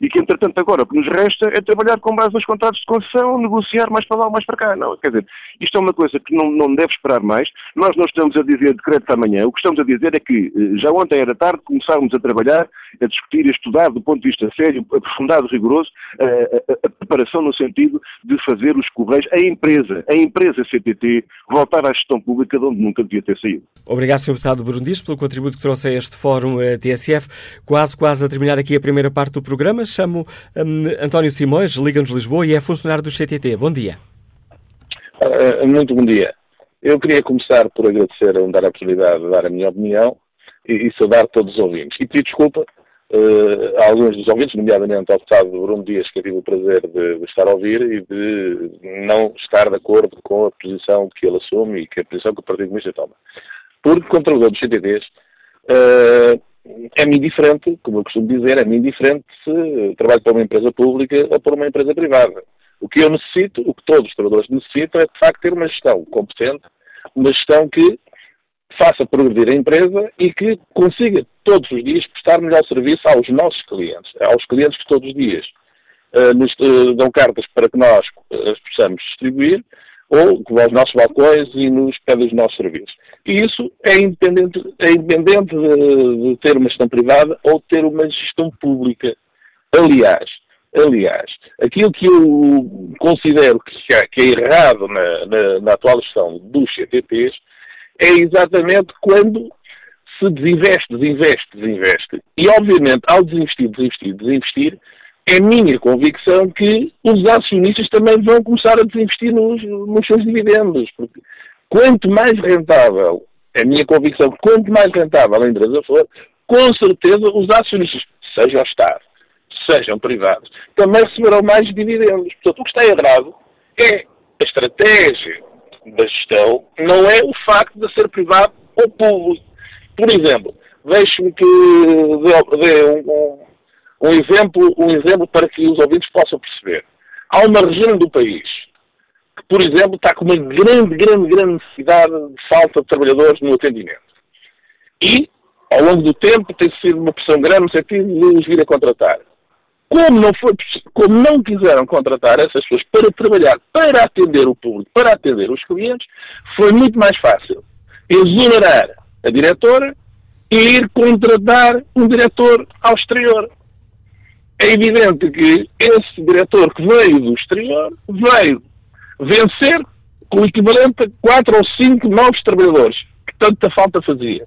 E que, entretanto, agora o que nos resta é trabalhar com base nos contratos de concessão, negociar mais para lá, mais para cá. Não, quer dizer, isto é uma coisa que não, não deve esperar mais. Nós não estamos a dizer decreto amanhã. O que estamos a dizer é que eh, já ontem era tarde, começámos a trabalhar, a discutir a estudar do ponto de vista sério, aprofundado, rigoroso, a, a, a preparação no sentido de fazer os Correios, a empresa, a empresa CTT, voltar à gestão pública de onde nunca devia ter saído. Obrigado, Sr. Deputado Burundis, pelo contributo que trouxe a este fórum a TSF. Quase, quase a terminar aqui a primeira parte do programa. Chamo um, António Simões, Liga-nos Lisboa e é funcionário do CTT. Bom dia. Uh, muito bom dia. Eu queria começar por agradecer a dar a oportunidade de dar a minha opinião e, e saudar todos os ouvintes. E pedir desculpa uh, a alguns dos ouvintes, nomeadamente ao deputado Bruno Dias, que eu tive o prazer de, de, estar a ouvir e de não estar de acordo com a posição que ele assume e que a posição que o Partido Comunista toma. Porque, controlador dos CTTs, uh, é-me indiferente, como eu costumo dizer, é-me indiferente se trabalho para uma empresa pública ou para uma empresa privada. O que eu necessito, o que todos os trabalhadores necessitam, é de facto ter uma gestão competente, uma gestão que faça progredir a empresa e que consiga todos os dias prestar melhor serviço aos nossos clientes, aos clientes que todos os dias uh, nos uh, dão cartas para que nós uh, as possamos distribuir ou aos nossos balcões e nos pedem os nossos serviços. E isso é independente, é independente de, de, ter uma gestão privada ou de ter uma gestão pública. Aliás, aliás, aquilo que eu considero que, é, que é errado na, na, na, atual gestão dos CTTs é exatamente quando se desinveste, desinveste, desinveste. E, obviamente, ao desinvestir, desinvestir, desinvestir, é minha convicção que os acionistas também vão começar a desinvestir nos, nos seus dividendos. Porque quanto mais rentável, é a minha convicção, quanto mais rentável a empresa for, com certeza os acionistas, seja o Estado, sejam privados, também receberão mais dividendos. Portanto, o que está errado é a estratégia da gestão, não é o facto de ser privado ou público. Por exemplo, deixe-me que dê, dê um, um um exemplo, um exemplo para que os ouvintes possam perceber. Há uma região do país que, por exemplo, está com uma grande, grande, grande necessidade de falta de trabalhadores no atendimento. E, ao longo do tempo, tem sido uma pressão grande no sentido de os vir a contratar. Como não, foi, como não quiseram contratar essas pessoas para trabalhar, para atender o público, para atender os clientes, foi muito mais fácil exonerar a diretora e ir contratar um diretor ao exterior é evidente que esse diretor que veio do exterior veio vencer com o equivalente a quatro ou cinco novos trabalhadores, que tanta falta fazia,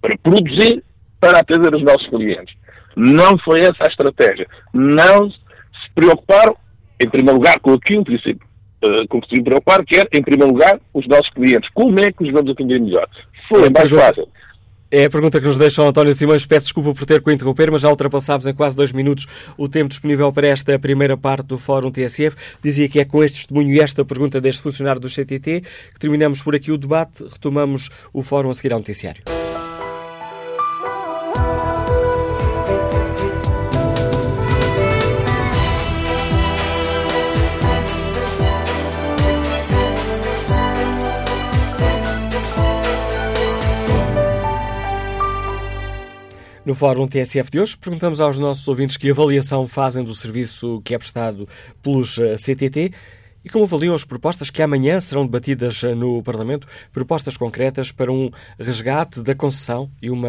para produzir, para atender os nossos clientes. Não foi essa a estratégia. Não se preocuparam, em primeiro lugar, com aquilo que, se, uh, com que se preocupar, que era, em primeiro lugar, os nossos clientes. Como é que os vamos atender melhor? Foi mais fácil é a pergunta que nos deixa o António Simões. Peço desculpa por ter que interromper, mas já ultrapassámos em quase dois minutos o tempo disponível para esta primeira parte do Fórum TSF. Dizia que é com este testemunho e esta pergunta deste funcionário do CTT que terminamos por aqui o debate. Retomamos o Fórum a seguir ao noticiário. No Fórum TSF de hoje, perguntamos aos nossos ouvintes que avaliação fazem do serviço que é prestado pelos eh, CTT e como avaliam as propostas que amanhã serão debatidas eh, no Parlamento, propostas concretas para um resgate da concessão e uma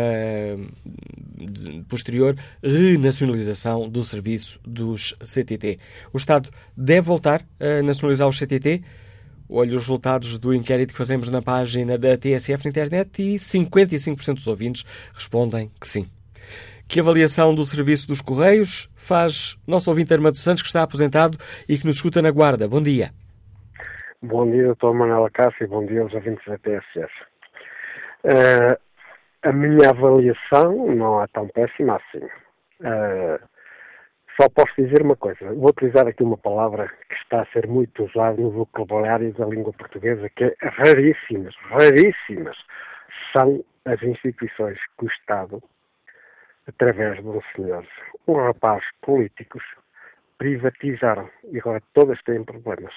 posterior renacionalização do serviço dos CTT. O Estado deve voltar a nacionalizar os CTT? Olhe os resultados do inquérito que fazemos na página da TSF na internet e 55% dos ouvintes respondem que sim. Que avaliação do serviço dos Correios faz nosso ouvinte Armando Santos, que está aposentado e que nos escuta na Guarda? Bom dia. Bom dia, Dr. Manuela Cássio, e bom dia aos ouvintes da TSF. Uh, eh, a minha avaliação não é tão péssima assim. Uh, só posso dizer uma coisa. Vou utilizar aqui uma palavra que está a ser muito usada no vocabulário da língua portuguesa, que é raríssimas, raríssimas, são as instituições que o Estado através de senhor, um rapaz políticos, privatizaram e agora todas têm problemas.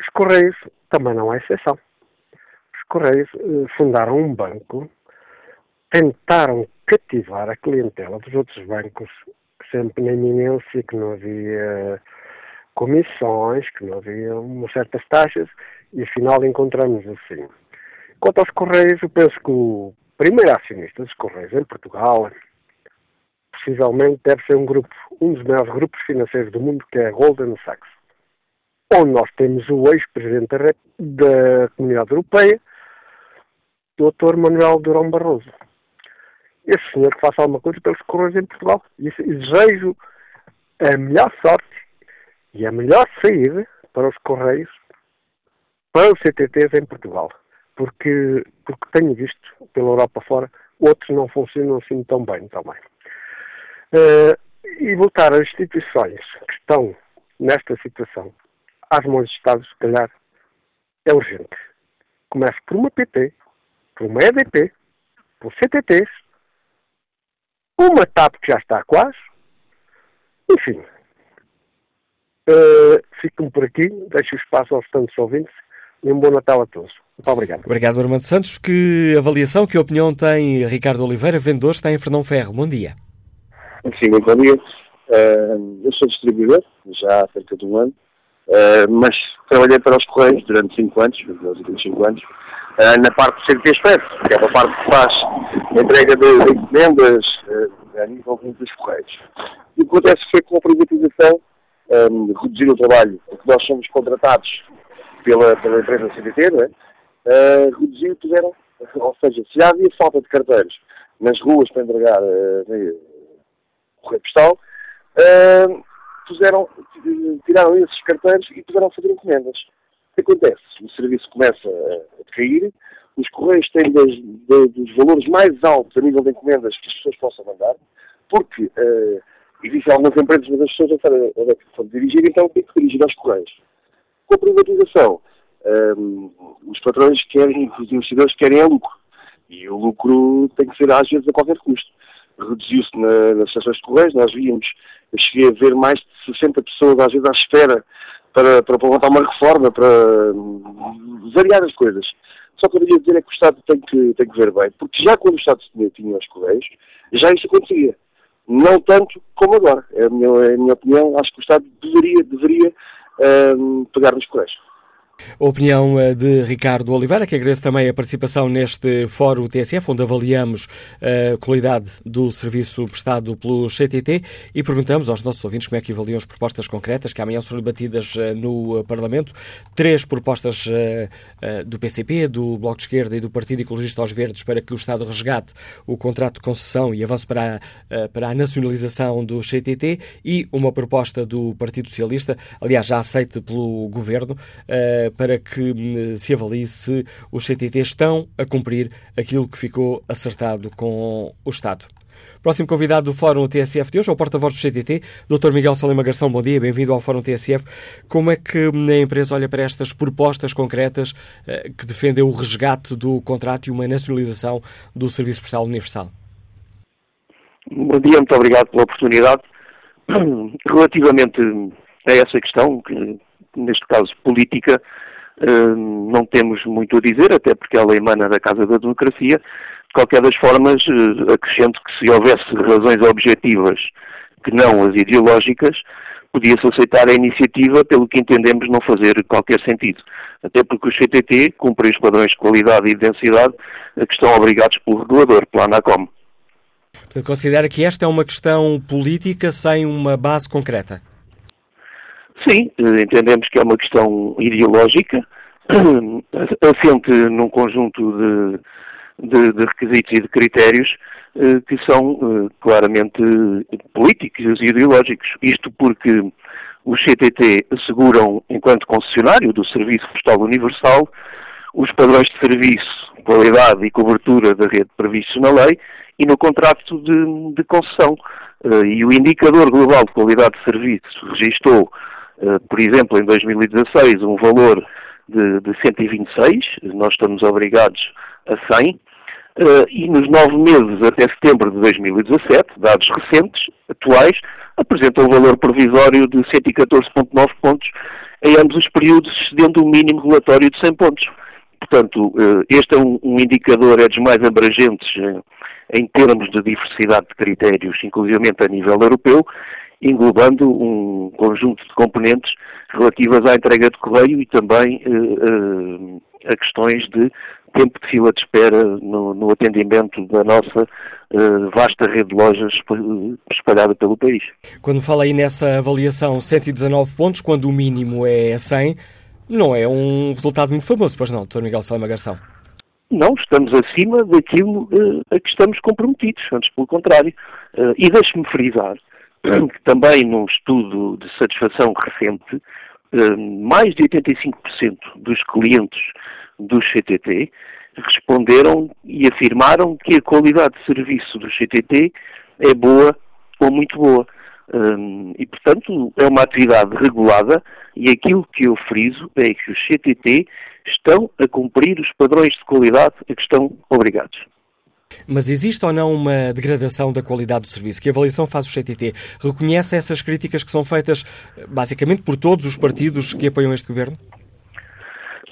Os Correios também não é exceção. Os Correios eh, fundaram um banco, tentaram cativar a clientela dos outros bancos, sempre na iminência, que não havia comissões, que não havia certas taxas, e afinal encontramos assim. Quanto aos Correios, eu penso que o primeiro acionista dos Correios em Portugal, possivelmente deve ser um grupo, um dos maiores grupos financeiros do mundo, que é a Goldman Sachs, onde nós temos o ex-presidente da, da Comunidade Europeia, Dr. Manuel Durão Barroso. Esse senhor que faça alguma coisa pelos Correios em Portugal. E desejo a melhor sorte e a melhor saída para os Correios, para os CTTs em Portugal. Porque, porque tenho visto pela Europa fora, outros não funcionam assim tão bem também. Uh, e voltar às instituições que estão nesta situação às mãos de Estados, se calhar, é urgente. Começa por uma PT, por uma EDP, por CTTs, uma TAP que já está quase, enfim. Uh, Fico-me por aqui, deixo o espaço aos tantos ouvintes e um bom Natal a todos. Muito obrigado. Obrigado, Armando Santos. Que avaliação, que opinião tem Ricardo Oliveira, vendedor, está em Fernão Ferro. Bom dia. Sim, muito bom dia. Uh, eu sou distribuidor, já há cerca de um ano, uh, mas trabalhei para os Correios durante 5 anos, nos últimos 5 anos, uh, na parte do CDT Expresso, que é uma parte que faz a entrega de, de encomendas a nível dos Correios. E o que acontece foi que com a privatização um, reduzir o trabalho, porque nós somos contratados pela, pela empresa CDT, não é? Uh, reduzir, puseram, ou seja, se já havia falta de carteiros nas ruas para entregar uh, correio postal, uh, puseram, tiraram esses carteiros e puseram a fazer encomendas. O que acontece? O serviço começa a decair, os correios têm das, dos valores mais altos a nível de encomendas que as pessoas possam mandar, porque uh, existem algumas empresas, mas as pessoas não sabem onde é que dirigir, então tem que dirigir aos correios. Com a privatização, um, os patrões querem, os investidores querem é lucro. E o lucro tem que ser às vezes a qualquer custo. Reduziu-se na, nas estações de correios, nós víamos, eu cheguei a ver mais de 60 pessoas às vezes à espera para, para uma reforma, para um, variadas coisas. Só que eu queria dizer é que o Estado tem que, tem que ver bem, porque já quando o Estado tinha, tinha os correios, já isso acontecia. Não tanto como agora. É a minha, é a minha opinião. Acho que o Estado deveria, deveria um, pegar nos. A opinião eh, de Ricardo Oliveira, que agradeço também a participação neste Fórum TSF, onde avaliamos a qualidade do serviço prestado pelo CTT e perguntamos aos nossos ouvintes como é que avaliam as propostas concretas que amanhã serão debatidas eh, no Parlamento. Três propostas eh, do PCP, do Bloco de Esquerda e do Partido Ecologista aos Verdes para que o Estado resgate o contrato de concessão e avance para a, para a nacionalização do CTT e uma proposta do Partido Socialista, aliás, já aceite pelo Governo, para que hum, se avalie se os CTT estão a cumprir aquilo que ficou acertado com o Estado. Próximo convidado do Fórum TSF de hoje é o porta-voz do CTT, Dr. Miguel Salema Garção. Bom dia, bem-vindo ao Fórum TSF. Como é que hum, a empresa olha para estas propostas concretas eh, que defendem o resgate do contrato e uma nacionalização do Serviço Postal Universal? Bom dia, muito obrigado pela oportunidade. Relativamente a essa questão, que neste caso política, eh, não temos muito a dizer, até porque ela emana da Casa da Democracia. De qualquer das formas, eh, acrescento que se houvesse razões objetivas que não as ideológicas, podia-se aceitar a iniciativa pelo que entendemos não fazer qualquer sentido. Até porque os CTT cumprem os padrões de qualidade e densidade que estão obrigados pelo regulador, pela ANACOM. Portanto, considera que esta é uma questão política sem uma base concreta? Sim, entendemos que é uma questão ideológica, assente num conjunto de, de, de requisitos e de critérios eh, que são eh, claramente políticos e ideológicos. Isto porque os CTT asseguram, enquanto concessionário do Serviço Postal Universal, os padrões de serviço, qualidade e cobertura da rede previstos na lei e no contrato de, de concessão. Uh, e o indicador global de qualidade de serviço registou eh, por exemplo, em 2016, um valor de, de 126, nós estamos obrigados a 100, Uh, e nos nove meses até setembro de 2017, dados recentes, atuais, apresentam um valor provisório de 114,9 pontos em ambos os períodos, excedendo o mínimo relatório de 100 pontos. Portanto, uh, este é um, um, indicador, é dos mais abrangentes em termos de diversidade de critérios, inclusive a nível europeu, englobando um conjunto de componentes relativas à entrega de correio e também uh, a questões de tempo de fila de espera no, no atendimento da nossa uh, vasta rede de lojas espalhada pelo país. Quando fala aí nessa avaliação 119 pontos, quando o mínimo é 100, não é um resultado muito famoso, pois não, Dr. Miguel Salema Garção? Não, estamos acima daquilo uh, a que estamos comprometidos, antes pelo contrário. Uh, e deixe-me frisar que também num estudo de satisfação recente, uh, mais de 85% dos clientes do CTT responderam e afirmaram que a qualidade de serviço do CTT é boa ou muito boa. Um, e, portanto, é uma atividade regulada e aquilo que eu friso é que os CTT estão a cumprir os padrões de qualidade a que estão obrigados. Mas existe ou não uma degradação da qualidade do serviço? Que avaliação faz o CTT? Reconhece essas críticas que são feitas basicamente por todos os partidos que apoiam este governo?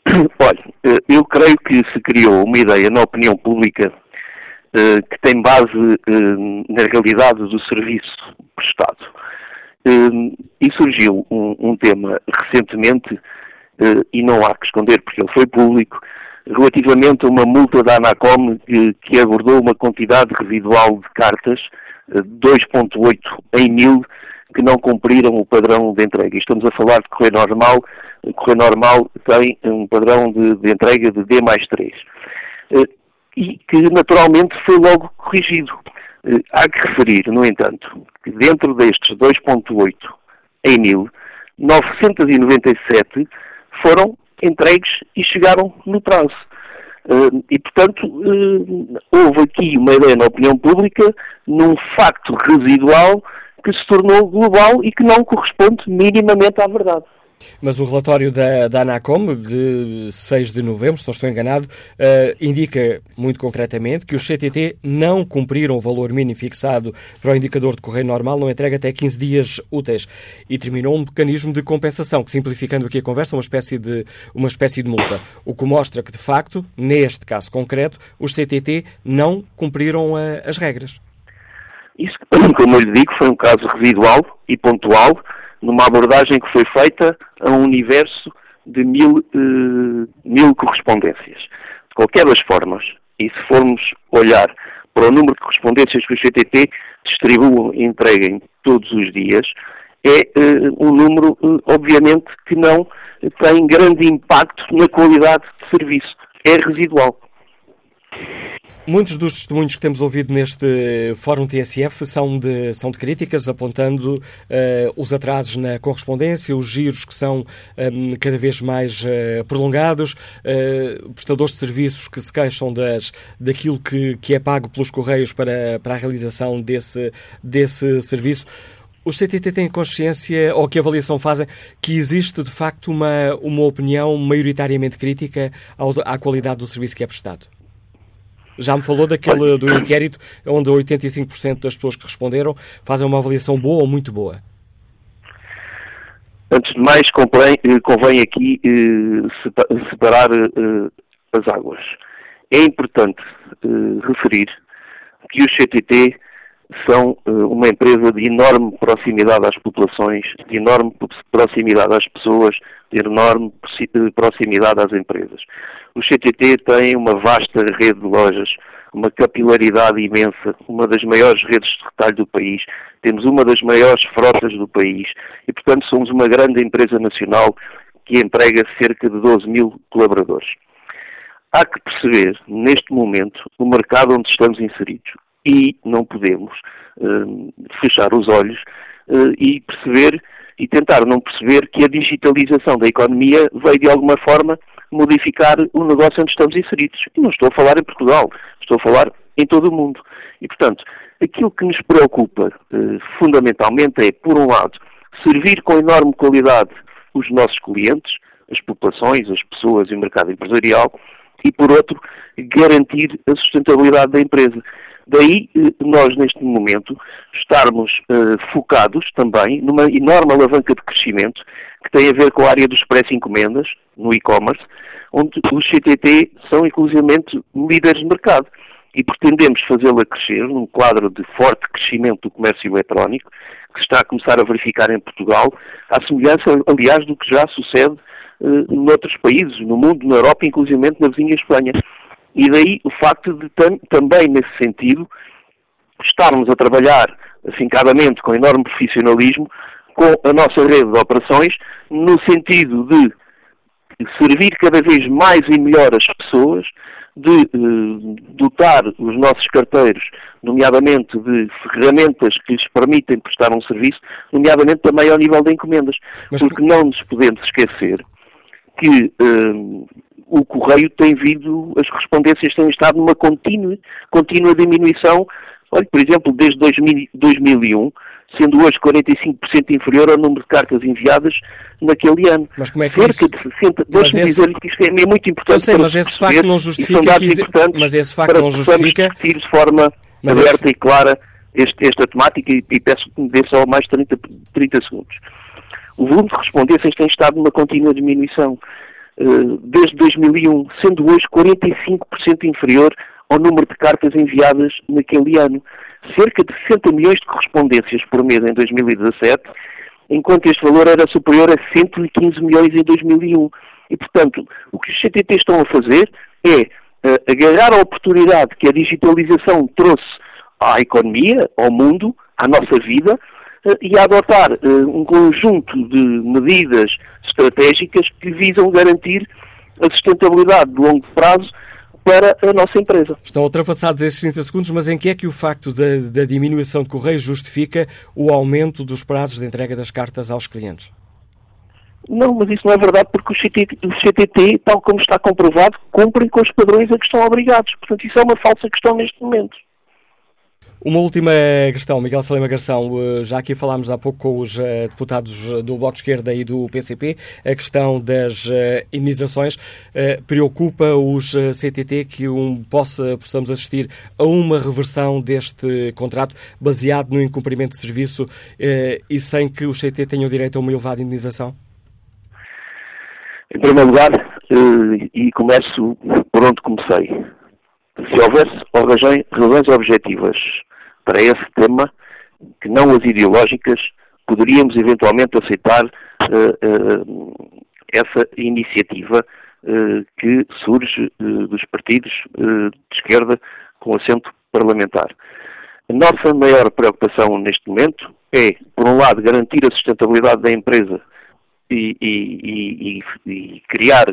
Olha, eh, eu creio que se criou uma ideia na opinião pública eh, que tem base eh, na realidade do serviço prestado. E surgiu um, um tema recentemente, e não há que esconder porque ele foi público, relativamente a uma multa da Anacom que, que abordou uma quantidade residual de cartas, 2.8 em mil, que não cumpriram o padrão de entrega. Estamos a falar de correio normal, correio normal tem um padrão de, de entrega de D mais 3. Eh, e que naturalmente foi logo corrigido. Eh, há que referir, no entanto, que dentro destes 2.8 em mil, 997 foram entregues e chegaram no prazo. Uh, e, portanto, uh, houve aqui uma ideia na opinião pública num facto residual que se tornou global e que não corresponde minimamente à verdade. Mas o relatório da, da ANACOM, de 6 de novembro, se não estou enganado, uh, indica muito concretamente que os CTT não cumpriram o valor mínimo fixado para o indicador de correio normal, não entrega até 15 dias úteis. E terminou um mecanismo de compensação, que simplificando aqui a conversa, uma espécie de, uma espécie de multa. O que mostra que, de facto, neste caso concreto, os CTT não cumpriram eh, as regras. Isso, como eu lhe digo, foi um caso residual e pontual, numa abordagem que foi feita a um universo de mil, eh, mil correspondências. De qualquer das formas, e se formos olhar para o número de correspondências que o CTT distribuem e entreguem todos os dias, é eh, um número, eh, obviamente, que não tem grande impacto na qualidade de serviço. É residual. Muitos dos testemunhos que temos ouvido neste Fórum TSF são de, são de críticas, apontando uh, os atrasos na correspondência, os giros que são um, cada vez mais uh, prolongados, uh, prestadores de serviços que se queixam das, daquilo que, que é pago pelos Correios para, para a realização desse, desse serviço. Os CTT têm consciência, ou que avaliação fazem, que existe de facto uma, uma opinião maioritariamente crítica ao, à qualidade do serviço que é prestado? Já me falou daquele do inquérito onde 85% das pessoas que responderam fazem uma avaliação boa ou muito boa. Antes de mais, convém, eh, convém aqui eh, separar eh, as águas. É importante referir que os CTT são uma empresa de enorme proximidade às populações, de enorme proximidade às pessoas, de enorme proximidade às empresas. O CTT tem uma vasta rede de lojas, uma capilaridade imensa, uma das maiores redes de retalho do país, temos uma das maiores frotas do país e, portanto, somos uma grande empresa nacional que emprega cerca de 12 mil colaboradores. Há que perceber, neste momento, o mercado onde estamos inseridos e não podemos uh, fechar os olhos uh, e perceber e tentar não perceber que a digitalização da economia veio de alguma forma modificar o negócio onde estamos inseridos. E não estou a falar em Portugal, estou a falar em todo o mundo. E, portanto, aquilo que nos preocupa eh, fundamentalmente é, por um lado, servir com enorme qualidade os nossos clientes, as populações, as pessoas e o mercado empresarial, e, por outro, garantir a sustentabilidade da empresa. Daí, eh, nós, neste momento, estarmos eh, focados também numa enorme alavanca de crescimento que tem a ver com a área dos pré-encomendas, no e-commerce, onde os CTT são inclusivamente líderes de mercado. e pretendemos fazê-la crescer num quadro de forte crescimento do comércio eletrónico, que está a começar a verificar em Portugal, à semelhança, aliás, do que já sucede uh, noutros países, no mundo, na Europa, inclusive na vizinha Espanha. E daí o facto de tam também, nesse sentido, estarmos a trabalhar afincadamente, com enorme profissionalismo, com a nossa rede de operações, no sentido de servir cada vez mais e melhor as pessoas, de eh, dotar os nossos carteiros, nomeadamente de ferramentas que lhes permitem prestar um serviço, nomeadamente também ao nível de encomendas. Mas... Porque não nos podemos esquecer que eh, o correio tem vindo, as correspondências têm estado numa contínua, contínua diminuição, olha, por exemplo, desde 2000, 2001, sendo hoje 45% inferior ao número de cartas enviadas naquele ano. Mas como é que Cerca isso... de 60... Deixa-me esse... dizer que isto é, é muito importante Eu sei, mas esse facto não justifica... Que... Mas esse facto não justifica... discutir de forma mas aberta esse... e clara este, esta temática e, e peço que me dê só mais 30, 30 segundos. O volume de correspondências tem estado numa contínua diminuição uh, desde 2001, sendo hoje 45% inferior ao número de cartas enviadas naquele ano cerca de 60 milhões de correspondências por mês em 2017, enquanto este valor era superior a 115 milhões em 2001. E, portanto, o que os CTT estão a fazer é uh, agarrar a oportunidade que a digitalização trouxe à economia, ao mundo, à nossa vida, e a adotar uh, um conjunto de medidas estratégicas que visam garantir a sustentabilidade de longo prazo para a nossa empresa. Estão ultrapassados esses 30 segundos, mas em que é que o facto da, da diminuição de correios justifica o aumento dos prazos de entrega das cartas aos clientes? Não, mas isso não é verdade porque os CTT, os CTT, tal como está comprovado, cumprem com os padrões a que estão obrigados. Portanto, isso é uma falsa questão neste momento. Uma última questão, Miguel Salema Garção. Eh, já aqui falámos há pouco com os eh, deputados do Bloco de Esquerda e do PCP. A questão das eh, imunizações preocupa os CTT que um, possa, possamos assistir a uma reversão deste contrato baseado no incumprimento de serviço e sem que os CTT tenham direito a uma elevada indenização? Em primeiro lugar, e começo por onde comecei. Se houvesse razões objetivas para esse tema, que não as ideológicas, poderíamos eventualmente aceitar uh, uh, essa iniciativa uh, que surge dos partidos de esquerda com assento parlamentar. A nossa maior preocupação neste momento é, por um lado, garantir a sustentabilidade da empresa e, e, e, e criar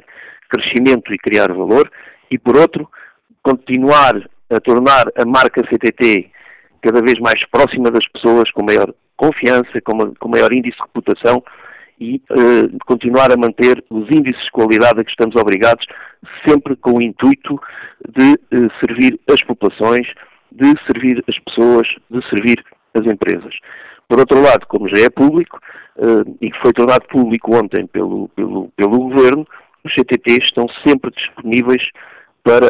crescimento e criar valor, e por outro, continuar a tornar a marca CTT cada vez mais próxima das pessoas, com maior confiança, com, com maior índice de reputação e uh, continuar a manter os índices de qualidade a que estamos obrigados, sempre com o intuito de uh, servir as populações, de servir as pessoas, de servir as empresas. Por outro lado, como já é público, uh, e que foi tornado público ontem pelo, pelo, pelo Governo, os CTTs estão sempre disponíveis para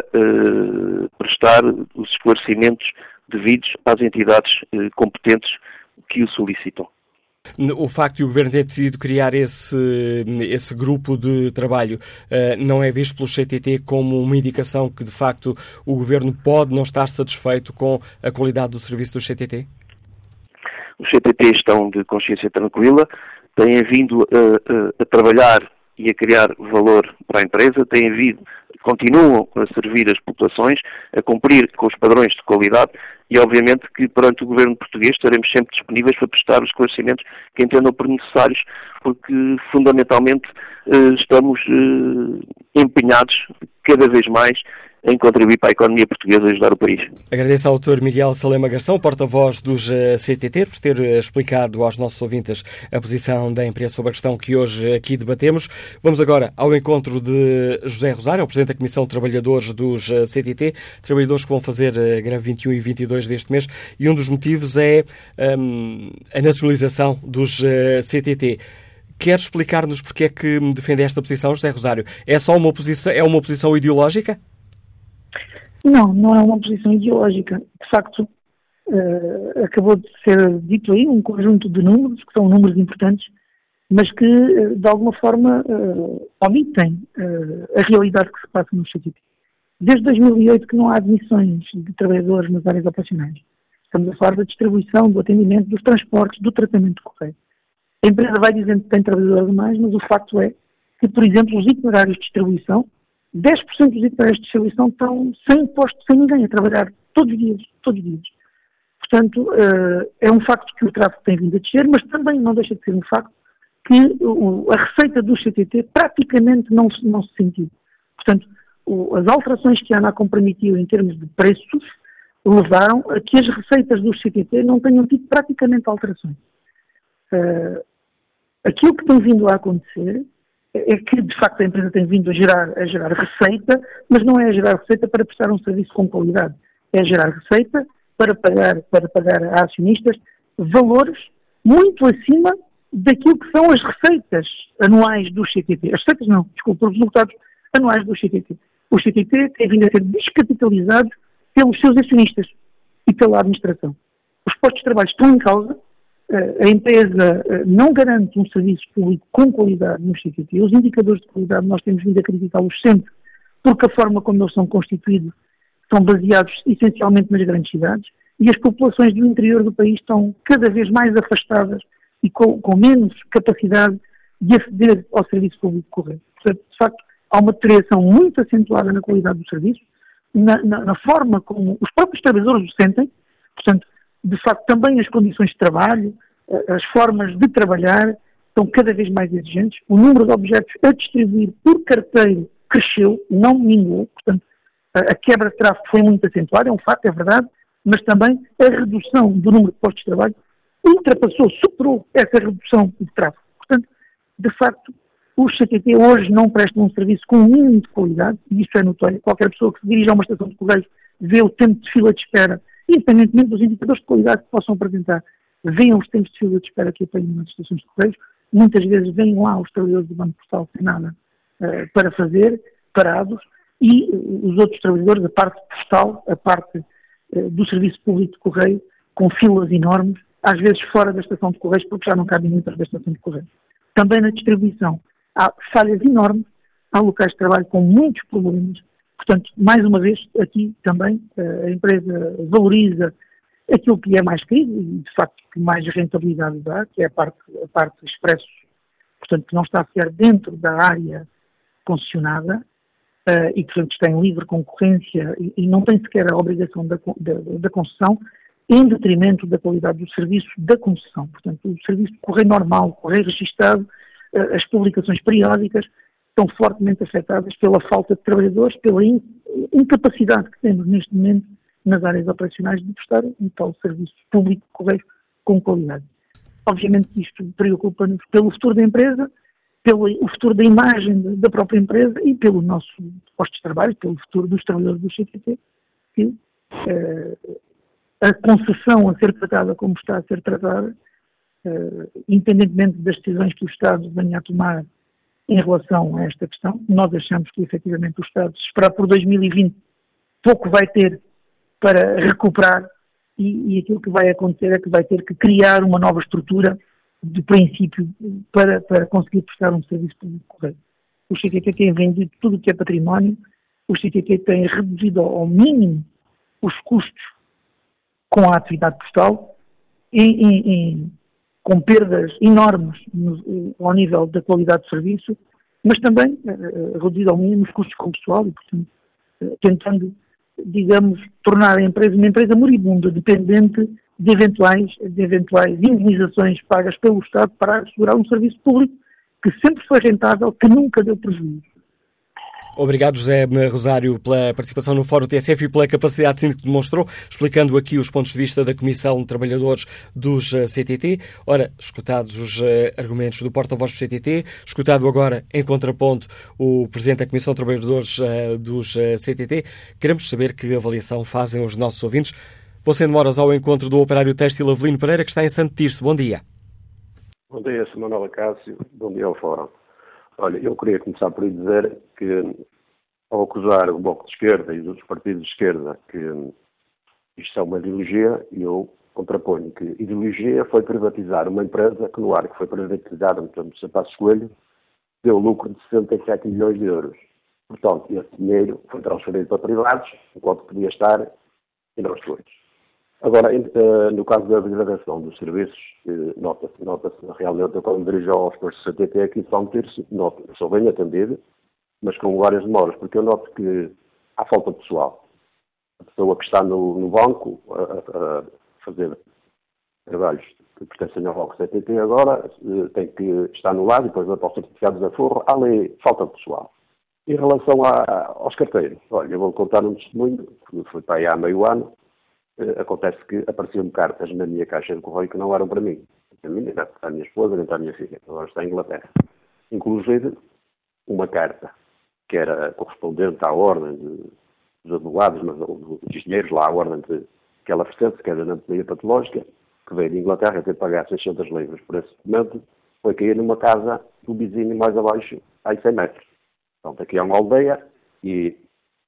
prestar os esclarecimentos devidos às entidades eh, competentes que o solicitam. O facto de o Governo ter decidido criar esse, esse grupo de trabalho uh, não é visto pelo CTT como uma indicação que, de facto, o Governo pode não estar satisfeito com a qualidade do serviço do CTT? Os CTT estão de consciência tranquila, têm vindo a, a, a trabalhar e a criar valor para a empresa, têm vindo, continuam a servir as populações, a cumprir com os padrões de qualidade e, obviamente, que perante o governo português estaremos sempre disponíveis para prestar os esclarecimentos que entendam por necessários, porque, fundamentalmente, eh, estamos eh, empenhados cada vez mais em contribuir para a economia portuguesa e ajudar o país. Agradeço ao Dr. Miguel Salema Garção, porta-voz dos eh, CTT, por ter eh, explicado aos nossos ouvintes a posição da empresa sobre a questão que hoje aqui debatemos. Vamos agora ao encontro de José Rosário, o Presidente da Comissão de Trabalhadores dos CTT, eh, trabalhadores que vão fazer greve 21 e 22 deste mês, e um dos motivos é um, a nacionalização dos CTT. Quer explicar-nos porque é que defende esta posição, José Rosário? É só uma posição, é uma posição ideológica? Não, não é uma posição ideológica. De facto, uh, acabou de ser dito aí um conjunto de números, que são números importantes, mas que, uh, de alguma forma, uh, omitem a realidade que se passa no CTT. desde 2008 que não há admissões de trabalhadores nas áreas operacionais. Estamos a falar da distribuição, do atendimento, dos transportes, do tratamento de correio. A empresa vai dizendo que tem trabalhadores demais, mas o facto é que, por exemplo, os itinerários de distribuição, 10% dos itinerários de distribuição estão sem posto, sem ninguém a trabalhar todos os dias, todos os dias. Portanto, uh, é um facto que o tráfego tem vindo a descer, mas também não deixa de ser um facto que a receita do CTT praticamente não, não se sentiu. Portanto, as alterações que a ANACOM permitiu em termos de preços levaram a que as receitas do CTT não tenham tido praticamente alterações. Uh, aquilo que tem vindo a acontecer é que, de facto, a empresa tem vindo a gerar, a gerar receita, mas não é a gerar receita para prestar um serviço com qualidade. É a gerar receita para pagar, para pagar a acionistas valores muito acima daquilo que são as receitas anuais do CTT. As receitas não, desculpa, os resultados anuais do CTT. O CTT tem vindo a ser descapitalizado pelos seus acionistas e pela administração. Os postos de trabalho estão em causa, a empresa eh, não garante um serviço público com qualidade no CTT. Os indicadores de qualidade nós temos vindo a criticá-los sempre, porque a forma como eles são constituídos são baseados essencialmente nas grandes cidades e as populações do interior do país estão cada vez mais afastadas e com, com menos capacidade de aceder ao serviço público correto. Portanto, de facto, há uma deterioração muito acentuada na qualidade do serviço, na, na, na, forma como os próprios trabalhadores o sentem, portanto, de facto, também as condições de trabalho, as formas de trabalhar estão cada vez mais exigentes, o número de objetos a distribuir por carteiro cresceu, não minguou, portanto, a quebra de tráfego foi muito acentuada, é um facto, é verdade, mas também a redução do número de postos de trabalho ultrapassou, superou essa redução de tráfego. Portanto, de facto, os CTT hoje não prestam um serviço com um mínimo de qualidade, e isso é notório. Qualquer pessoa que se dirija a uma estação de correios vê o tempo de fila de espera, independentemente dos indicadores de qualidade que possam apresentar, veem os tempos de fila de espera que apanham nas estações de correios. Muitas vezes vêm lá os trabalhadores do Banco Postal sem nada uh, para fazer, parados, e os outros trabalhadores, a parte postal, a parte uh, do serviço público de correio, com filas enormes, às vezes fora da estação de correios, porque já não cabem dentro da estação de correios. Também na distribuição há falhas enormes, há locais de trabalho com muitos problemas. Portanto, mais uma vez, aqui também eh, a empresa valoriza aquilo que é mais querido e, de facto, que mais rentabilidade dá, que é a parte, a parte portanto, que não está sequer dentro da área concessionada uh, e, portanto, está em livre concorrência e, e não tem sequer a obrigação da, da, da, concessão, em detrimento da qualidade do serviço da concessão. Portanto, o serviço de correio normal, correio registado, uh, as publicações periódicas, estão fortemente afetadas pela falta de trabalhadores, pela incapacidade que temos neste momento nas áreas operacionais de prestar um tal serviço público de correio com qualidade. Obviamente isto preocupa-nos pelo futuro da empresa, pelo futuro da imagem da própria empresa e pelo nosso posto de trabalho, pelo futuro dos trabalhadores do CTT, que eh, a concessão a ser tratada como está a ser tratada, eh, independentemente das decisões que o Estado venha a tomar em relação a esta questão, nós achamos que efetivamente o Estado, se esperar por 2020, pouco vai ter para recuperar e, e aquilo que vai acontecer é que vai ter que criar uma nova estrutura de princípio para, para conseguir prestar um serviço público correto. O CTT tem vendido tudo o que é património, o CTT tem reduzido ao mínimo os custos com a atividade postal, em, em, em, com perdas enormes no, ao nível da qualidade de serviço, mas também uh, reduzido ao mínimo os custos com pessoal e, portanto, tentando, digamos, tornar a empresa uma empresa moribunda, dependente de eventuais, de eventuais indenizações pagas pelo Estado para assegurar um serviço público que sempre foi rentável, que nunca deu prejuízo. Obrigado, José Rosário, pela participação no Fórum TSF e pela capacidade que demonstrou, explicando aqui os pontos de vista da Comissão de Trabalhadores dos eh, CTT. Ora, escutados os eh, argumentos do porta-voz do CTT, escutado agora, em contraponto, o Presidente da Comissão de Trabalhadores eh, dos CTT, queremos saber que avaliação fazem os nossos ouvintes Vou sendo horas ao encontro do operário têxtil Avelino Pereira, que está em Santo Tirso. Bom dia. Bom dia, Sr. Manuel Cássio. Bom dia ao Fórum. Olha, eu queria começar por dizer que, ao acusar o Bloco de Esquerda e os outros partidos de esquerda que isto é uma ideologia, eu contraponho que ideologia foi privatizar uma empresa que no ar que foi privatizada, portanto, o Passo Coelho, deu lucro de 67 milhões de euros. Portanto, esse dinheiro foi transferido para privados, enquanto podia estar em nós todos. Agora, no caso da degradação dos serviços, eh, nota-se nota realmente, eu quando dirijo aos postos CTT aqui de São sou bem atendido, mas com várias demoras, porque eu noto que há falta de pessoal. A pessoa que está no, no banco a, a, fazer trabalhos que pertencem ao banco CTT agora eh, tem que estar no lado e depois vai para os certificados de aforro, há ali falta de pessoal. Em relação a, aos carteiros, olha, eu vou contar um testemunho, que foi para aí há meio ano, eh, acontece que apareciam-me cartas na minha caixa de correio que não eram para mim. A minha, nem para a minha esposa, nem para a minha filha. Agora está em Inglaterra. Inclusive, uma carta que era correspondente à ordem de, dos advogados, mas dos engenheiros lá, à ordem de, que ela pertence, que é da anatomia patológica, que veio de Inglaterra ter pagar 600 livros por esse documento, foi cair numa casa do vizinho mais abaixo, a 100 metros. Portanto, aqui é uma aldeia e,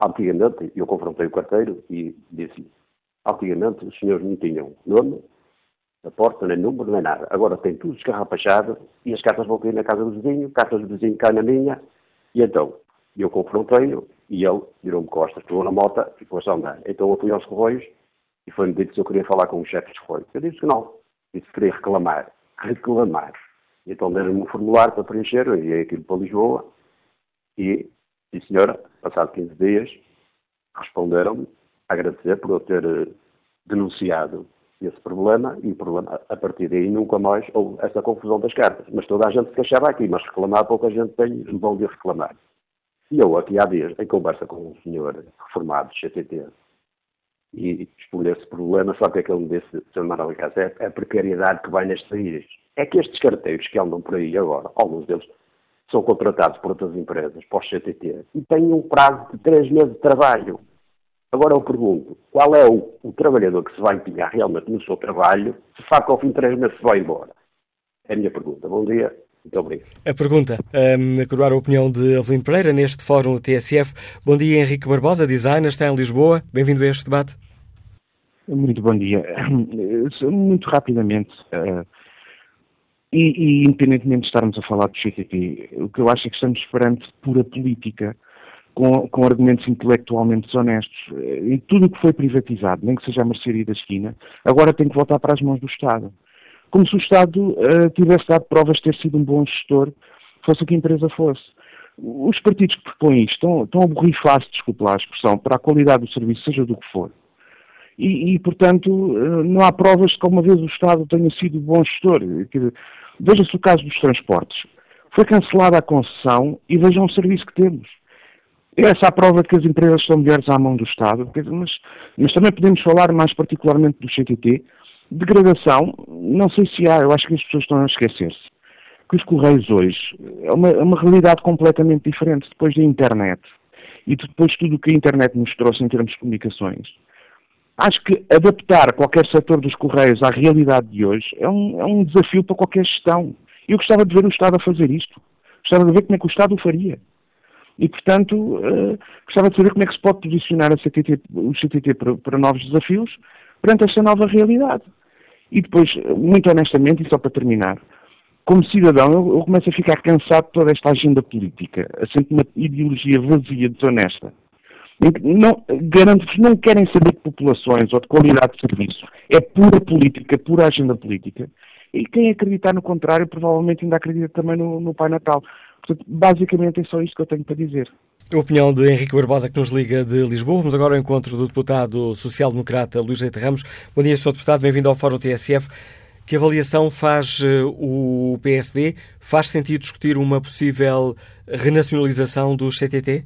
antigamente, eu confrontei o carteiro e disse antigamente os senhores não tinham nome, a porta, nem número, nem nada. Agora tem tudo escarrapachado e as cartas vão cair na casa do vizinho, cartas do vizinho caem na minha, e então eu confrontei-o e ele virou-me costas, pegou na moto e a andar. Então eu fui aos Correios e foi-me dito se eu queria falar com o chefe de Correios. Eu disse que não. Disse que queria reclamar. Reclamar. E então deram-me um formulário para preencher, eu enviei aquilo para Lisboa e, e senhora, passado 15 dias, responderam-me a agradecer por eu ter eh, denunciado esse problema e o problema, a partir daí nunca mais houve essa confusão das cartas. Mas toda a gente se queixava aqui, mas reclamar pouca gente tem vão de reclamar. E eu aqui há dias, em conversa com um senhor reformado de CTT, e expor esse problema, o que é que ele me disse, Sr. Manuel? É, é a precariedade que vai nestes países. É que estes carteiros que andam por aí agora, alguns deles, são contratados por outras empresas, os CTT, e têm um prazo de três meses de trabalho. Agora eu pergunto, qual é o, o, trabalhador que se vai empenhar realmente no seu trabalho, se sabe que ao fim de três meses se vai embora? É a minha pergunta. Bom dia. Muito obrigado. A pergunta, um, a coroar a opinião de Avelino Pereira neste fórum TSF. Bom dia, Henrique Barbosa, designer, está em Lisboa. Bem-vindo a este debate. Muito bom dia. Muito rapidamente, uh, e, e, independentemente de estarmos a falar do CTP, o que eu acho é que estamos perante pura política, com, com argumentos intelectualmente desonestos. E tudo o que foi privatizado, nem que seja a mercearia da esquina, agora tem que voltar para as mãos do Estado como se o Estado uh, tivesse dado provas de ter sido um bom gestor, fosse o que a empresa fosse. Os partidos que propõem isto estão, estão a borrifar-se, desculpe lá a expressão, para a qualidade do serviço, seja do que for. E, e portanto, uh, não há provas de que alguma vez o Estado tenha sido bom gestor. Veja-se o caso dos transportes. Foi cancelada a concessão e vejam o serviço que temos. Essa é a prova que as empresas estão melhores à mão do Estado, mas, mas também podemos falar mais particularmente do CTT, Degradação, não sei se há, eu acho que as pessoas estão a esquecer-se que os Correios hoje é uma, é uma realidade completamente diferente depois da internet e depois de tudo o que a internet nos trouxe em termos de comunicações. Acho que adaptar qualquer setor dos Correios à realidade de hoje é um, é um desafio para qualquer gestão. Eu gostava de ver o Estado a fazer isto. Gostava de ver como é que o Estado o faria. E, portanto, uh, gostava de saber como é que se pode posicionar CTT, o CTT para, para novos desafios perante esta nova realidade. E depois, muito honestamente, e só para terminar, como cidadão, eu, começo a ficar cansado de toda esta agenda política, assente uma ideologia vazia, desonesta. Não, Garanto-vos, não querem saber de populações ou de qualidade de serviço. É pura política, pura agenda política. E quem acreditar no contrário, provavelmente ainda acredita também no, no Pai Natal. Portanto, basicamente é só isto que eu tenho para dizer. A opinião de Henrique Barbosa, que nos liga de Lisboa. Vamos agora ao encontro do deputado social-democrata Luís Leite Ramos. Bom dia, Sr. Deputado, bem-vindo ao Fórum TSF. Que avaliação faz eh, o PSD? Faz sentido discutir uma possível renacionalização do CTT?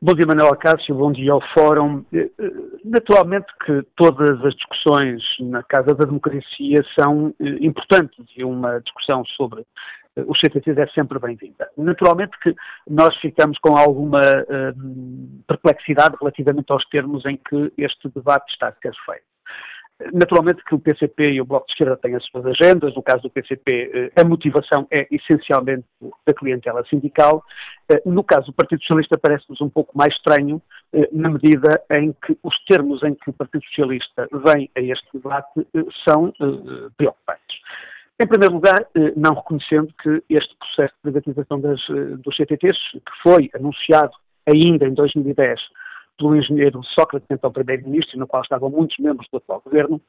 Bom dia, Manuel Cássio, bom dia ao Fórum. Eh, eh, naturalmente que todas as discussões na Casa da Democracia são importantes e uma discussão sobre os CTTs é sempre bem-vinda. Naturalmente que nós ficamos com alguma uh, perplexidade relativamente aos termos em que este debate está a ser feito. Naturalmente que o PCP e o Bloco de Esquerda têm as suas agendas. No caso do PCP, eh, a motivação é essencialmente da clientela sindical. Eh, no caso do Partido Socialista, parece-nos um pouco mais estranho, na medida em que os termos em que o Partido Socialista vem a este debate são preocupantes. Em primeiro lugar, não reconhecendo que este processo de privatização das, dos CTTs, que foi anunciado ainda em 2010 pelo engenheiro Sócrates, então primeiro-ministro, no qual estavam muitos membros do atual governo,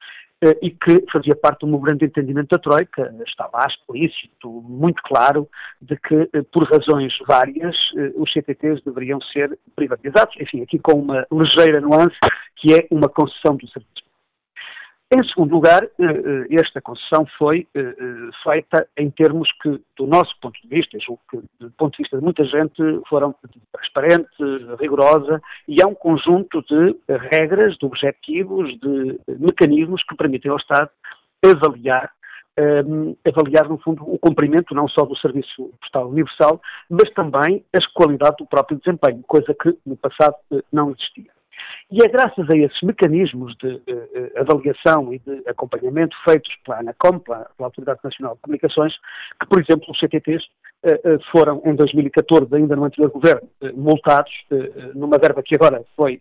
eh, e que fazia parte do grande entendimento da Troika, estava explícito, muito claro, de que, eh, por razões várias, eh, os CTTs deveriam ser privatizados, enfim, aqui com uma ligeira nuance, que é uma concessão do serviço em segundo lugar, eh, eh, esta concessão foi eh, feita em termos que, do nosso ponto de vista, que do ponto de vista de muita gente, foram transparente, rigorosa, e há um conjunto de regras, de objetivos, de mecanismos que permitem ao Estado avaliar avaliar, no fundo, o cumprimento não só do Serviço Postal Universal, mas também a qualidade do próprio desempenho, coisa que no passado não existia. E é graças a esses mecanismos de uh, avaliação e de acompanhamento feitos pela ANACOM, pela, pela, Autoridade Nacional de Comunicações, que, por exemplo, os CTTs uh, uh, foram, em 2014, ainda no anterior governo, multados numa verba que agora foi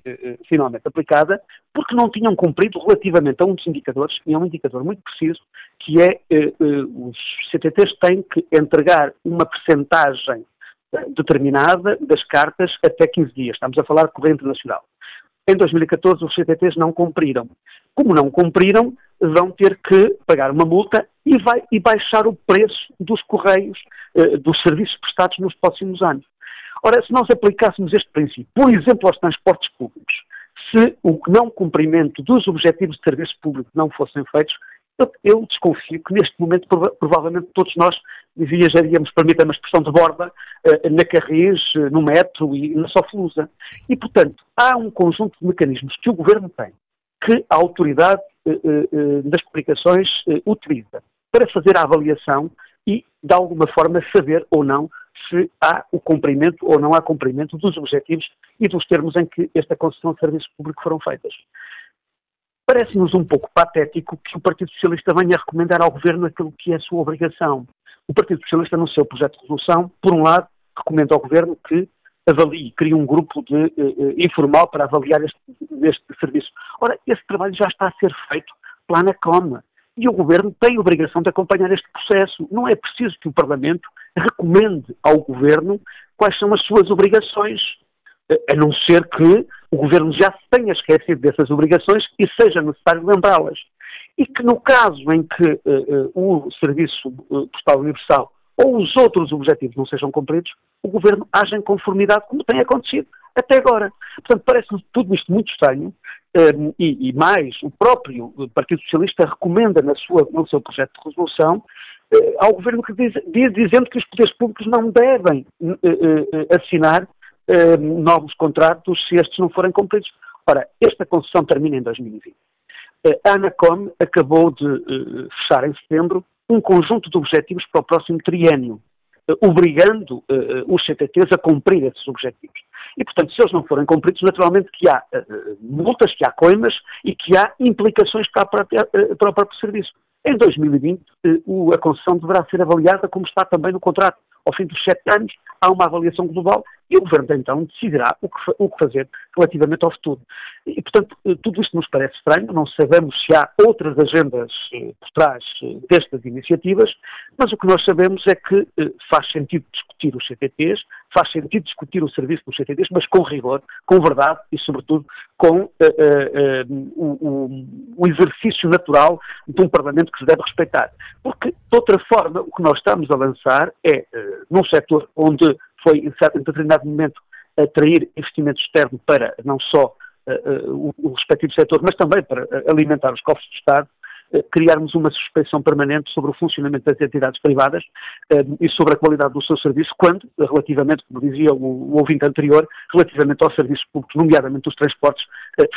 finalmente aplicada, porque não tinham cumprido relativamente a um dos indicadores, e é um indicador muito preciso, que é os CTTs têm que entregar uma percentagem determinada das cartas até 15 dias. Estamos a falar de corrente nacional. Em 2014, os CTTs não cumpriram. Como não cumpriram, vão ter que pagar uma multa e, vai, e baixar o preço dos correios, eh, dos serviços prestados nos próximos anos. Ora, se nós aplicássemos este princípio, por exemplo, aos transportes públicos, se o não cumprimento dos objetivos de serviço público não fossem feitos, eu desconfio que neste momento provavelmente todos nós viajaríamos, permita-me a expressão de borda, eh, na Carris, eh, no metro e na Soflusa. E, portanto, há um conjunto de mecanismos que o Governo tem, que a autoridade eh, das comunicações utiliza para fazer a avaliação e, de alguma forma, saber ou não se há o cumprimento ou não há cumprimento dos objetivos e dos termos em que esta concessão de serviço público foram feitas. Parece-nos um pouco patético que o Partido Socialista venha recomendar ao Governo aquilo que é a sua obrigação. O Partido Socialista, no seu projeto de resolução, por um lado, recomenda ao Governo que avalie, crie um grupo de, uh, informal para avaliar este, este, serviço. Ora, esse trabalho já está a ser feito pela ANACOM e o Governo tem a obrigação de acompanhar este processo. Não é preciso que o Parlamento recomende ao Governo quais são as suas obrigações a não ser que o Governo já se tenha esquecido dessas obrigações e seja necessário lembrá-las. E que no caso em que uh, uh, o Serviço uh, Postal Universal ou os outros objetivos não sejam cumpridos, o Governo age em conformidade, como tem acontecido até agora. Portanto, parece-me tudo isto muito estranho um, e, e, mais, o próprio Partido Socialista recomenda na sua, no seu projeto de resolução ao Governo que diz, diz, dizendo que os poderes públicos não devem assinar eh, novos contratos se estes não forem cumpridos. Ora, esta concessão termina em 2020. Eh, a Anacom acabou de eh, fechar em setembro um conjunto de objetivos para o próximo triênio, obrigando os CTTs a cumprir esses objetivos. E, portanto, se eles não forem cumpridos, naturalmente que há multas, que há coimas e que há implicações para, própria, para o próprio serviço. Em 2020, a concessão deverá ser avaliada como está também no contrato ao fim dos sete anos, há uma avaliação global e o Governo então decidirá o que, o que fazer relativamente ao futuro. E, portanto, eh, tudo isto nos parece estranho, não sabemos se há outras agendas eh, por trás eh, destas iniciativas, mas o que nós sabemos é que faz sentido discutir os CTTs, faz sentido discutir o serviço dos CTTs, mas com rigor, com verdade e, sobretudo, com eh, eh, o, o, exercício natural de um Parlamento que se deve respeitar. Porque, de outra forma, o que nós estamos a lançar é, num setor onde foi, em determinado momento, atrair investimento externo para não só uh, uh, o, o, respectivo setor, mas também para uh, alimentar os cofres do Estado, criarmos uma suspeição permanente sobre o funcionamento das entidades privadas e sobre a qualidade do seu serviço, quando, relativamente, como dizia o, o ouvinte anterior, relativamente aos serviços públicos, nomeadamente os transportes,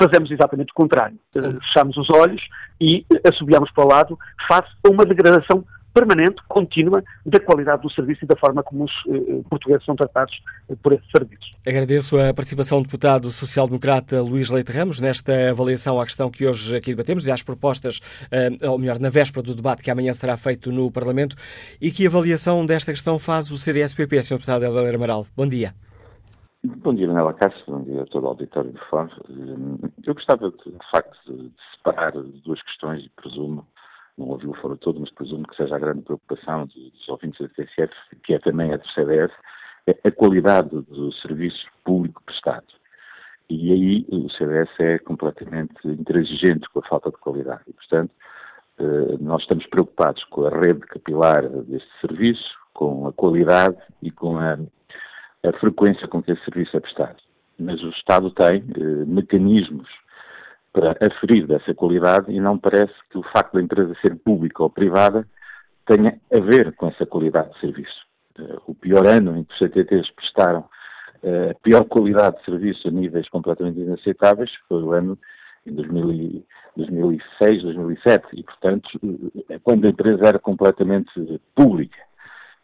fazemos exatamente o contrário. Fechamos os olhos e assobiamos para o lado face a uma degradação permanente, contínua, da qualidade do serviço e da forma como os eh, portugueses são tratados eh, por esses serviços. Agradeço a participação do deputado social-democrata Luís Leite Ramos nesta avaliação à questão que hoje aqui debatemos e às propostas, eh, ou melhor, na véspera do debate que amanhã será feito no Parlamento. E que avaliação desta questão faz o CDS-PP, Sr. Deputado Helder Amaral? Bom dia. Bom dia, Manela Cássio, bom dia a todo o auditório do Fórum. Eu gostava, de, de facto, de separar duas questões e presumo não ouvi o foro todo, mas presumo que seja a grande preocupação dos ouvintes da TCF, que é também a do CDS, é a qualidade do serviço público prestado. E aí o CDS é completamente intransigente com a falta de qualidade. E, portanto, eh, nós estamos preocupados com a rede capilar deste serviço, com a qualidade e com a, a frequência com que esse serviço é prestado. Mas o Estado tem eh, mecanismos para aferir dessa qualidade e não parece que o facto da empresa ser pública ou privada tenha a ver com essa qualidade de serviço. Uh, o pior ano em que os CTTs prestaram uh, a pior qualidade de serviço a níveis completamente inaceitáveis foi o ano em 2000, 2006, 2007, e portanto, uh, quando a empresa era completamente pública.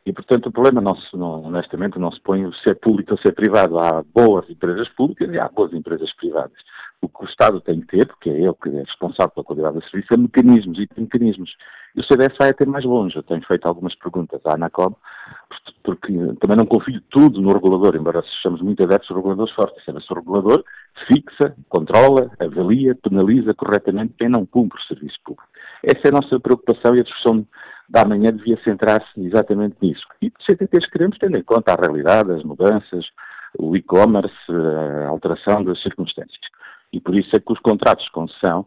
E, portanto, o problema, não se, não, honestamente, não se põe o ser público ou ser privado. Há boas empresas públicas e há boas empresas privadas. O que o Estado tem que ter, porque é ele que é responsável pela qualidade do serviço, é mecanismos e mecanismos. E o CDS vai até mais longe. Eu tenho feito algumas perguntas à ANACOM, porque também não confio tudo no regulador, embora sejamos muito adeptos a reguladores fortes. Se o regulador fixa, controla, avalia, penaliza corretamente quem não cumpre o serviço público. Essa é a nossa preocupação e a discussão da manhã devia centrar-se exatamente nisso. E de CTTs queremos, tendo em conta a realidade, as mudanças, o e-commerce, a alteração das circunstâncias. E por isso é que os contratos de concessão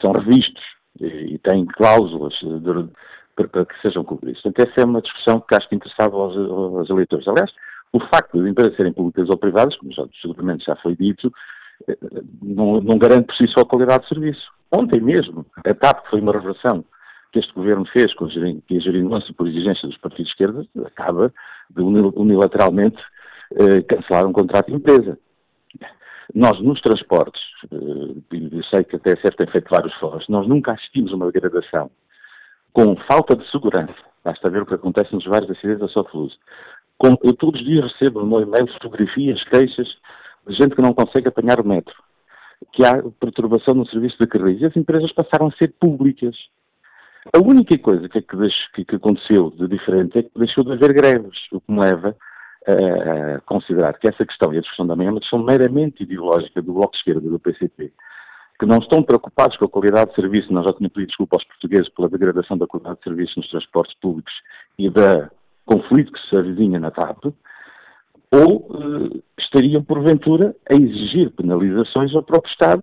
são revistos e têm cláusulas de, para, que sejam cumpridos. Portanto, essa é uma discussão que acho que interessava aos, aos eleitores. Aliás, o facto de empresas serem públicas ou privadas, como já seguramente já foi dito, eh, não, não, garante por si só a qualidade de serviço. Ontem mesmo, a TAP, que foi uma revelação que este governo fez com a geringonça por exigência dos partidos de esquerda, acaba de unilateralmente eh, cancelar um contrato de empresa. Nós, nos transportes, eh, eu sei que a TSF tem feito vários fóruns, nós nunca assistimos uma degradação com falta de segurança. Basta ver o que acontece nos vários acidentes da Sofluz. eu todos os dias recebo no e-mail fotografias, queixas de gente que não consegue apanhar o metro, que há perturbação no serviço de carris. E as empresas passaram a ser públicas. A única coisa que, é que, que, aconteceu de diferente é que deixou de haver greves, o que me leva considerar que essa questão e a discussão da manhã questão meramente ideológica do Bloco de Esquerda do PCP, que não estão preocupados com a qualidade de serviço, nós já tínhamos pedido desculpa aos portugueses pela degradação da qualidade de serviço nos transportes públicos e da conflito que se avizinha na TAP, ou eh, estariam, porventura, a exigir penalizações ao próprio Estado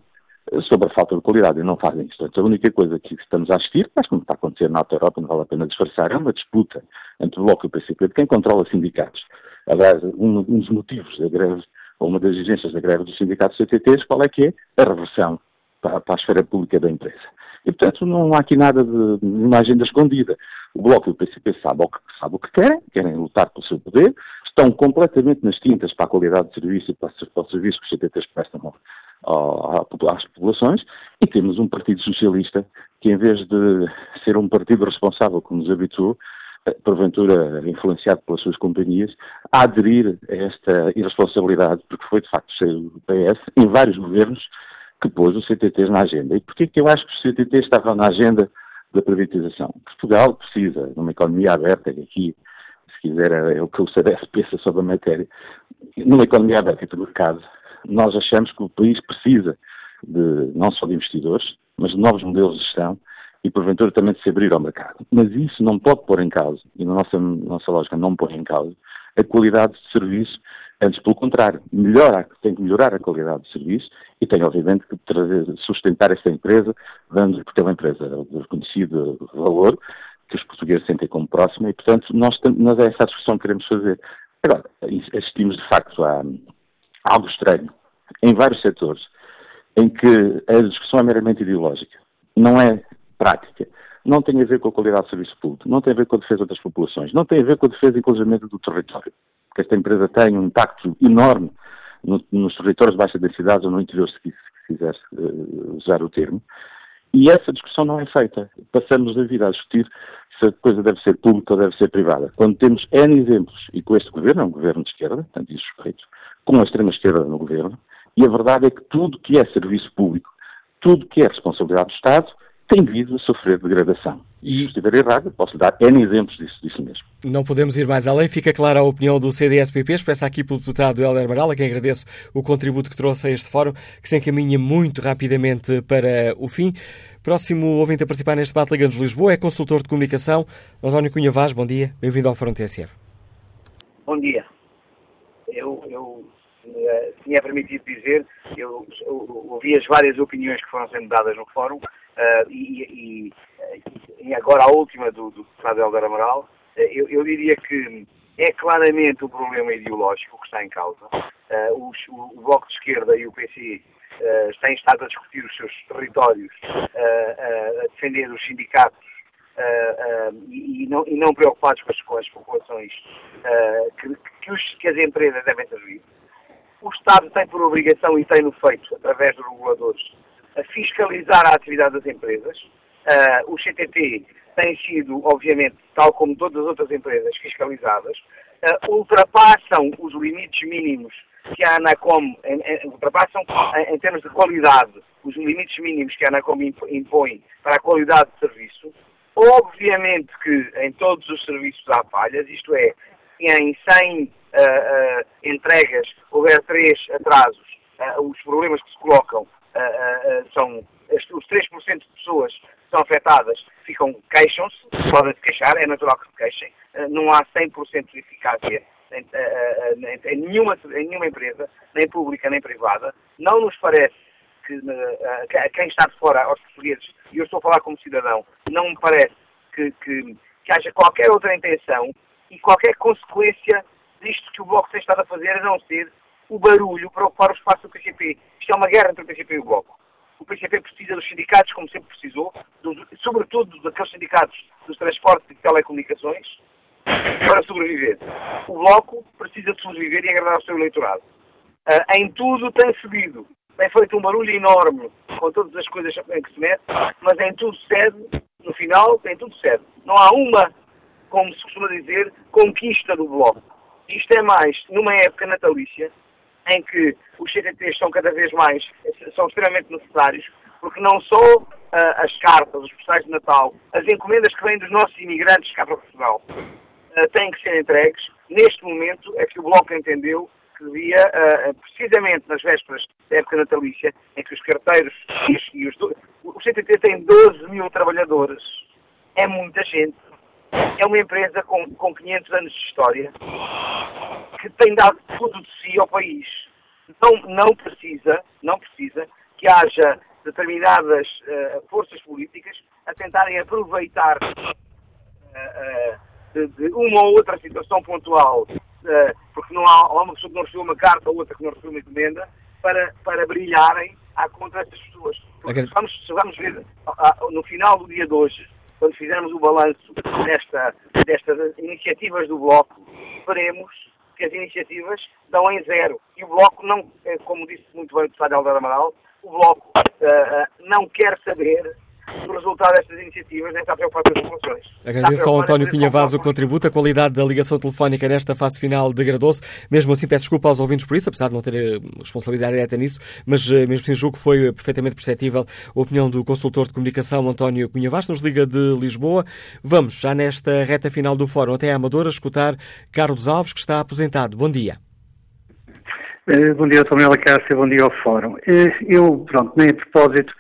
sobre a falta de qualidade e não fazem isso. Portanto, a única coisa que estamos a assistir, mas como está a acontecer na Alta Europa, não vale a pena disfarçar, é uma disputa entre o Bloco e o PCP de quem controla sindicatos. Aliás, um, um dos motivos da greve, ou uma das exigências da greve dos sindicatos CTTs, qual é que é? A reversão para, para a esfera pública da empresa. E, portanto, não há aqui nada de, de uma agenda escondida. O Bloco e o PCP sabem o, que, sabem o que querem, querem lutar pelo seu poder, estão completamente nas tintas para a qualidade de serviço e para, para o serviço que os CTTs prestam às populações, e temos um Partido Socialista que, em vez de ser um partido responsável, como nos habituou, porventura influenciado pelas suas companhias, a aderir a esta irresponsabilidade, porque foi de facto o PS, em vários governos, que pôs o CTT na agenda. E porquê que eu acho que o CTT estava na agenda da privatização? Portugal precisa de uma economia aberta, que aqui, se quiser, é o que o CDS pensa sobre a matéria. Numa economia aberta de mercado, nós achamos que o país precisa de, não só de investidores, mas de novos modelos de gestão e porventura também de se abrir ao mercado. Mas isso não pode pôr em causa, e na nossa, nossa lógica não põe em causa, a qualidade de serviço, antes pelo contrário, melhora, tem que melhorar a qualidade de serviço e tem obviamente que trazer, sustentar esta empresa, dando, porque é uma empresa de reconhecido valor, que os portugueses sentem como próxima e portanto nós, nós é essa a discussão que queremos fazer. Agora, assistimos de facto a algo estranho em vários setores, em que a discussão é meramente ideológica. Não é prática não tem a ver com a qualidade do serviço público, não tem a ver com a defesa das populações, não tem a ver com a defesa, inclusive, do território. Porque esta empresa tem um impacto enorme no, nos territórios de baixa densidade ou no interior, se, se quiser uh, usar o termo. E essa discussão não é feita. Passamos a vida a discutir se a coisa deve ser pública ou deve ser privada. Quando temos N exemplos, e com este governo, é um governo de esquerda, portanto, isso respeito, com a extrema-esquerda no governo, e a verdade é que tudo que é serviço público, tudo que é responsabilidade do Estado, tem vindo a sofrer degradação. E... Se estiver errado, posso dar N exemplos disso, disso mesmo. Não podemos ir mais além. Fica clara a opinião do CDSPP, expressa aqui pelo deputado Helder Amaral, a quem agradeço o contributo que trouxe a este fórum, que se encaminha muito rapidamente para o fim. Próximo ouvinte a participar neste debate Liga-nos Lisboa é consultor de comunicação, António Cunha Vaz. Bom dia, bem-vindo ao Fórum TSF. Bom dia. Eh, tinha permitido dizer, eu, eu, ouvi as várias opiniões que foram sendo dadas no fórum uh, e, e, e, agora a última do, do deputado Helder Amaral, eh, eu, eu, diria que é claramente o problema ideológico que está em causa. Uh, o, o, Bloco de Esquerda e o PC uh, têm estado a discutir os seus territórios, a defender os sindicatos e, não, e, não, preocupados com as, com as populações que, que, os, que as empresas devem servir o Estado tem por obrigação e tem-no feito, através dos reguladores, a fiscalizar a atividade das empresas. Uh, o CTT tem sido, obviamente, tal como todas as outras empresas fiscalizadas, uh, ultrapassam os limites mínimos que a ANACOM, em, em, ultrapassam em, em, termos de qualidade os limites mínimos que a ANACOM impõe para a qualidade de serviço. Obviamente que em todos os serviços há falhas, isto é, em 100 uh, entregas, houver três atrasos, os problemas que se colocam são os 3% de pessoas que são afetadas ficam, queixam-se, podem se queixar, é natural que se queixem, não há 100% de eficácia em, em, em, nenhuma, em nenhuma empresa, nem pública nem privada. Não nos parece que a quem está de fora, aos portugueses, e eu estou a falar como cidadão, não me parece que, que, que haja qualquer outra intenção e qualquer consequência disto que o Bloco tem estado a fazer, a não ser o barulho para ocupar o espaço do PCP. Isto é uma guerra entre o PCP e o Bloco. O PCP precisa dos sindicatos, como sempre precisou, dos, sobretudo daqueles sindicatos dos transportes e telecomunicações, para sobreviver. O Bloco precisa de sobreviver e agradar ao seu eleitorado. Uh, em tudo tem subido. Tem feito um barulho enorme com todas as coisas em que se mete, mas em tudo cede, no final, em tudo cede. Não há uma, como se costuma dizer, conquista do Bloco. Isto é mais numa época natalícia em que os CTTs são cada vez mais, são extremamente necessários, porque não só uh, as cartas, os postais de Natal, as encomendas que vêm dos nossos imigrantes cá para Portugal uh, têm que ser entregues. Neste momento é que o Bloco entendeu que devia, uh, precisamente nas vésperas da época natalícia, em que os carteiros e os, o CTT tem 12 mil trabalhadores, é muita gente, é uma empresa com, com 500 anos de história que tem dado tudo de si ao país. Não, não precisa, não precisa que haja determinadas uh, forças políticas a tentarem aproveitar uh, uh, de, de, uma ou outra situação pontual, porque não há, há, uma pessoa que não recebeu uma carta ou outra que não recebeu uma encomenda, para, para brilharem à contra essas pessoas. Porque vamos, vamos ver no final do dia de hoje, quando fizermos o balanço desta, destas iniciativas do Bloco, veremos que as iniciativas dão em zero. E o Bloco não, eh, como disse muito bem o deputado Alder Amaral, o Bloco uh, não quer saber o resultado destas iniciativas, nem está preocupado com as populações. Agradeço ao António Cunha Vaz o contributo. A qualidade da ligação telefónica nesta fase final degradou-se. Mesmo assim, peço desculpa aos ouvintes por isso, apesar de não ter eh, responsabilidade direta nisso, mas eh, mesmo assim julgo que foi perfeitamente perceptível a opinião do consultor de comunicação António Cunha Vaz, nos liga de Lisboa. Vamos, já nesta reta final do fórum, até a Amadora, escutar Carlos Alves, que está aposentado. Bom dia. Bom dia, Tomela Cássio, bom dia ao Fórum. Eu, pronto, nem a propósito,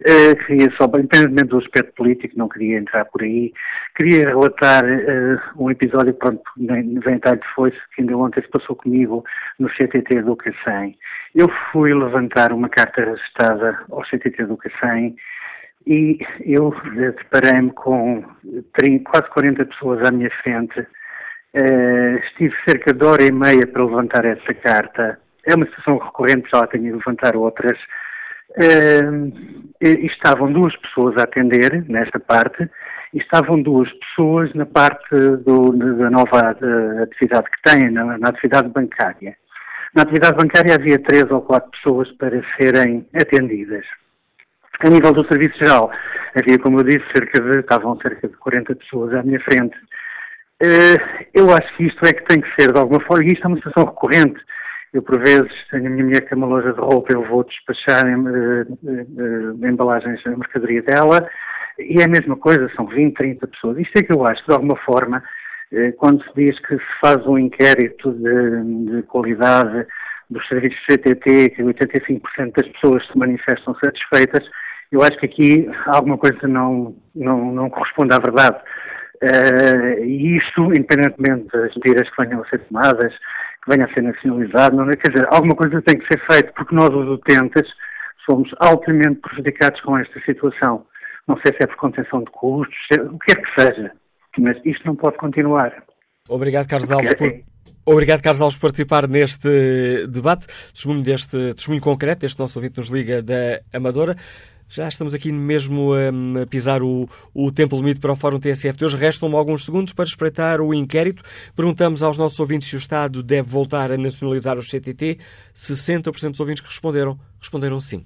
Uh, queria só, independentemente do aspecto político, não queria entrar por aí, queria relatar uh, um episódio, pronto, nem vem tarde foi que ainda ontem se passou comigo no CTT do Cacém. Eu fui levantar uma carta registrada ao CTT do Cacém e eu deparei-me com 30, quase 40 pessoas à minha frente. Uh, estive cerca de hora e meia para levantar essa carta. É uma situação recorrente, já tenho de levantar outras. Uh, estavam duas pessoas a atender nesta parte e estavam duas pessoas na parte do, da nova atividade que têm, na, na, atividade bancária. Na atividade bancária havia três ou quatro pessoas para serem atendidas. A nível do serviço geral, havia, como eu disse, cerca de, estavam cerca de 40 pessoas à minha frente. Uh, eu acho que isto é que tem que ser, de alguma forma, e isto é uma situação recorrente. Eu, por vezes, tenho a minha mulher que é uma loja de roupa, eu vou despachar em, uh, uh, embalagens, a mercadoria dela, E é a mesma coisa, são 20, 30 pessoas. Isto é que eu acho, de alguma forma, eh, quando se diz que se faz um inquérito de, de qualidade dos serviços CTT, que 85% das pessoas se manifestam satisfeitas, eu acho que aqui alguma coisa não, não, não corresponde à verdade. Uh, e isto, independentemente das medidas que venham a ser tomadas, que venha a ser nacionalizado, não é? Quer dizer, alguma coisa tem que ser feita, porque nós, os utentes, somos altamente prejudicados com esta situação. Não sei se é por contenção de custos, o que quer que seja, mas isto não pode continuar. Obrigado, Carlos Alves, por, Obrigado, Carlos Alves, por participar neste debate. Testemunho deste testemunho concreto, este nosso ouvinte nos liga da Amadora. Já estamos aqui mesmo a pisar o, o tempo limite para o Fórum TSF de hoje. Restam-me alguns segundos para espreitar o inquérito. Perguntamos aos nossos ouvintes se o Estado deve voltar a nacionalizar o CTT. 60% dos ouvintes que responderam, responderam sim.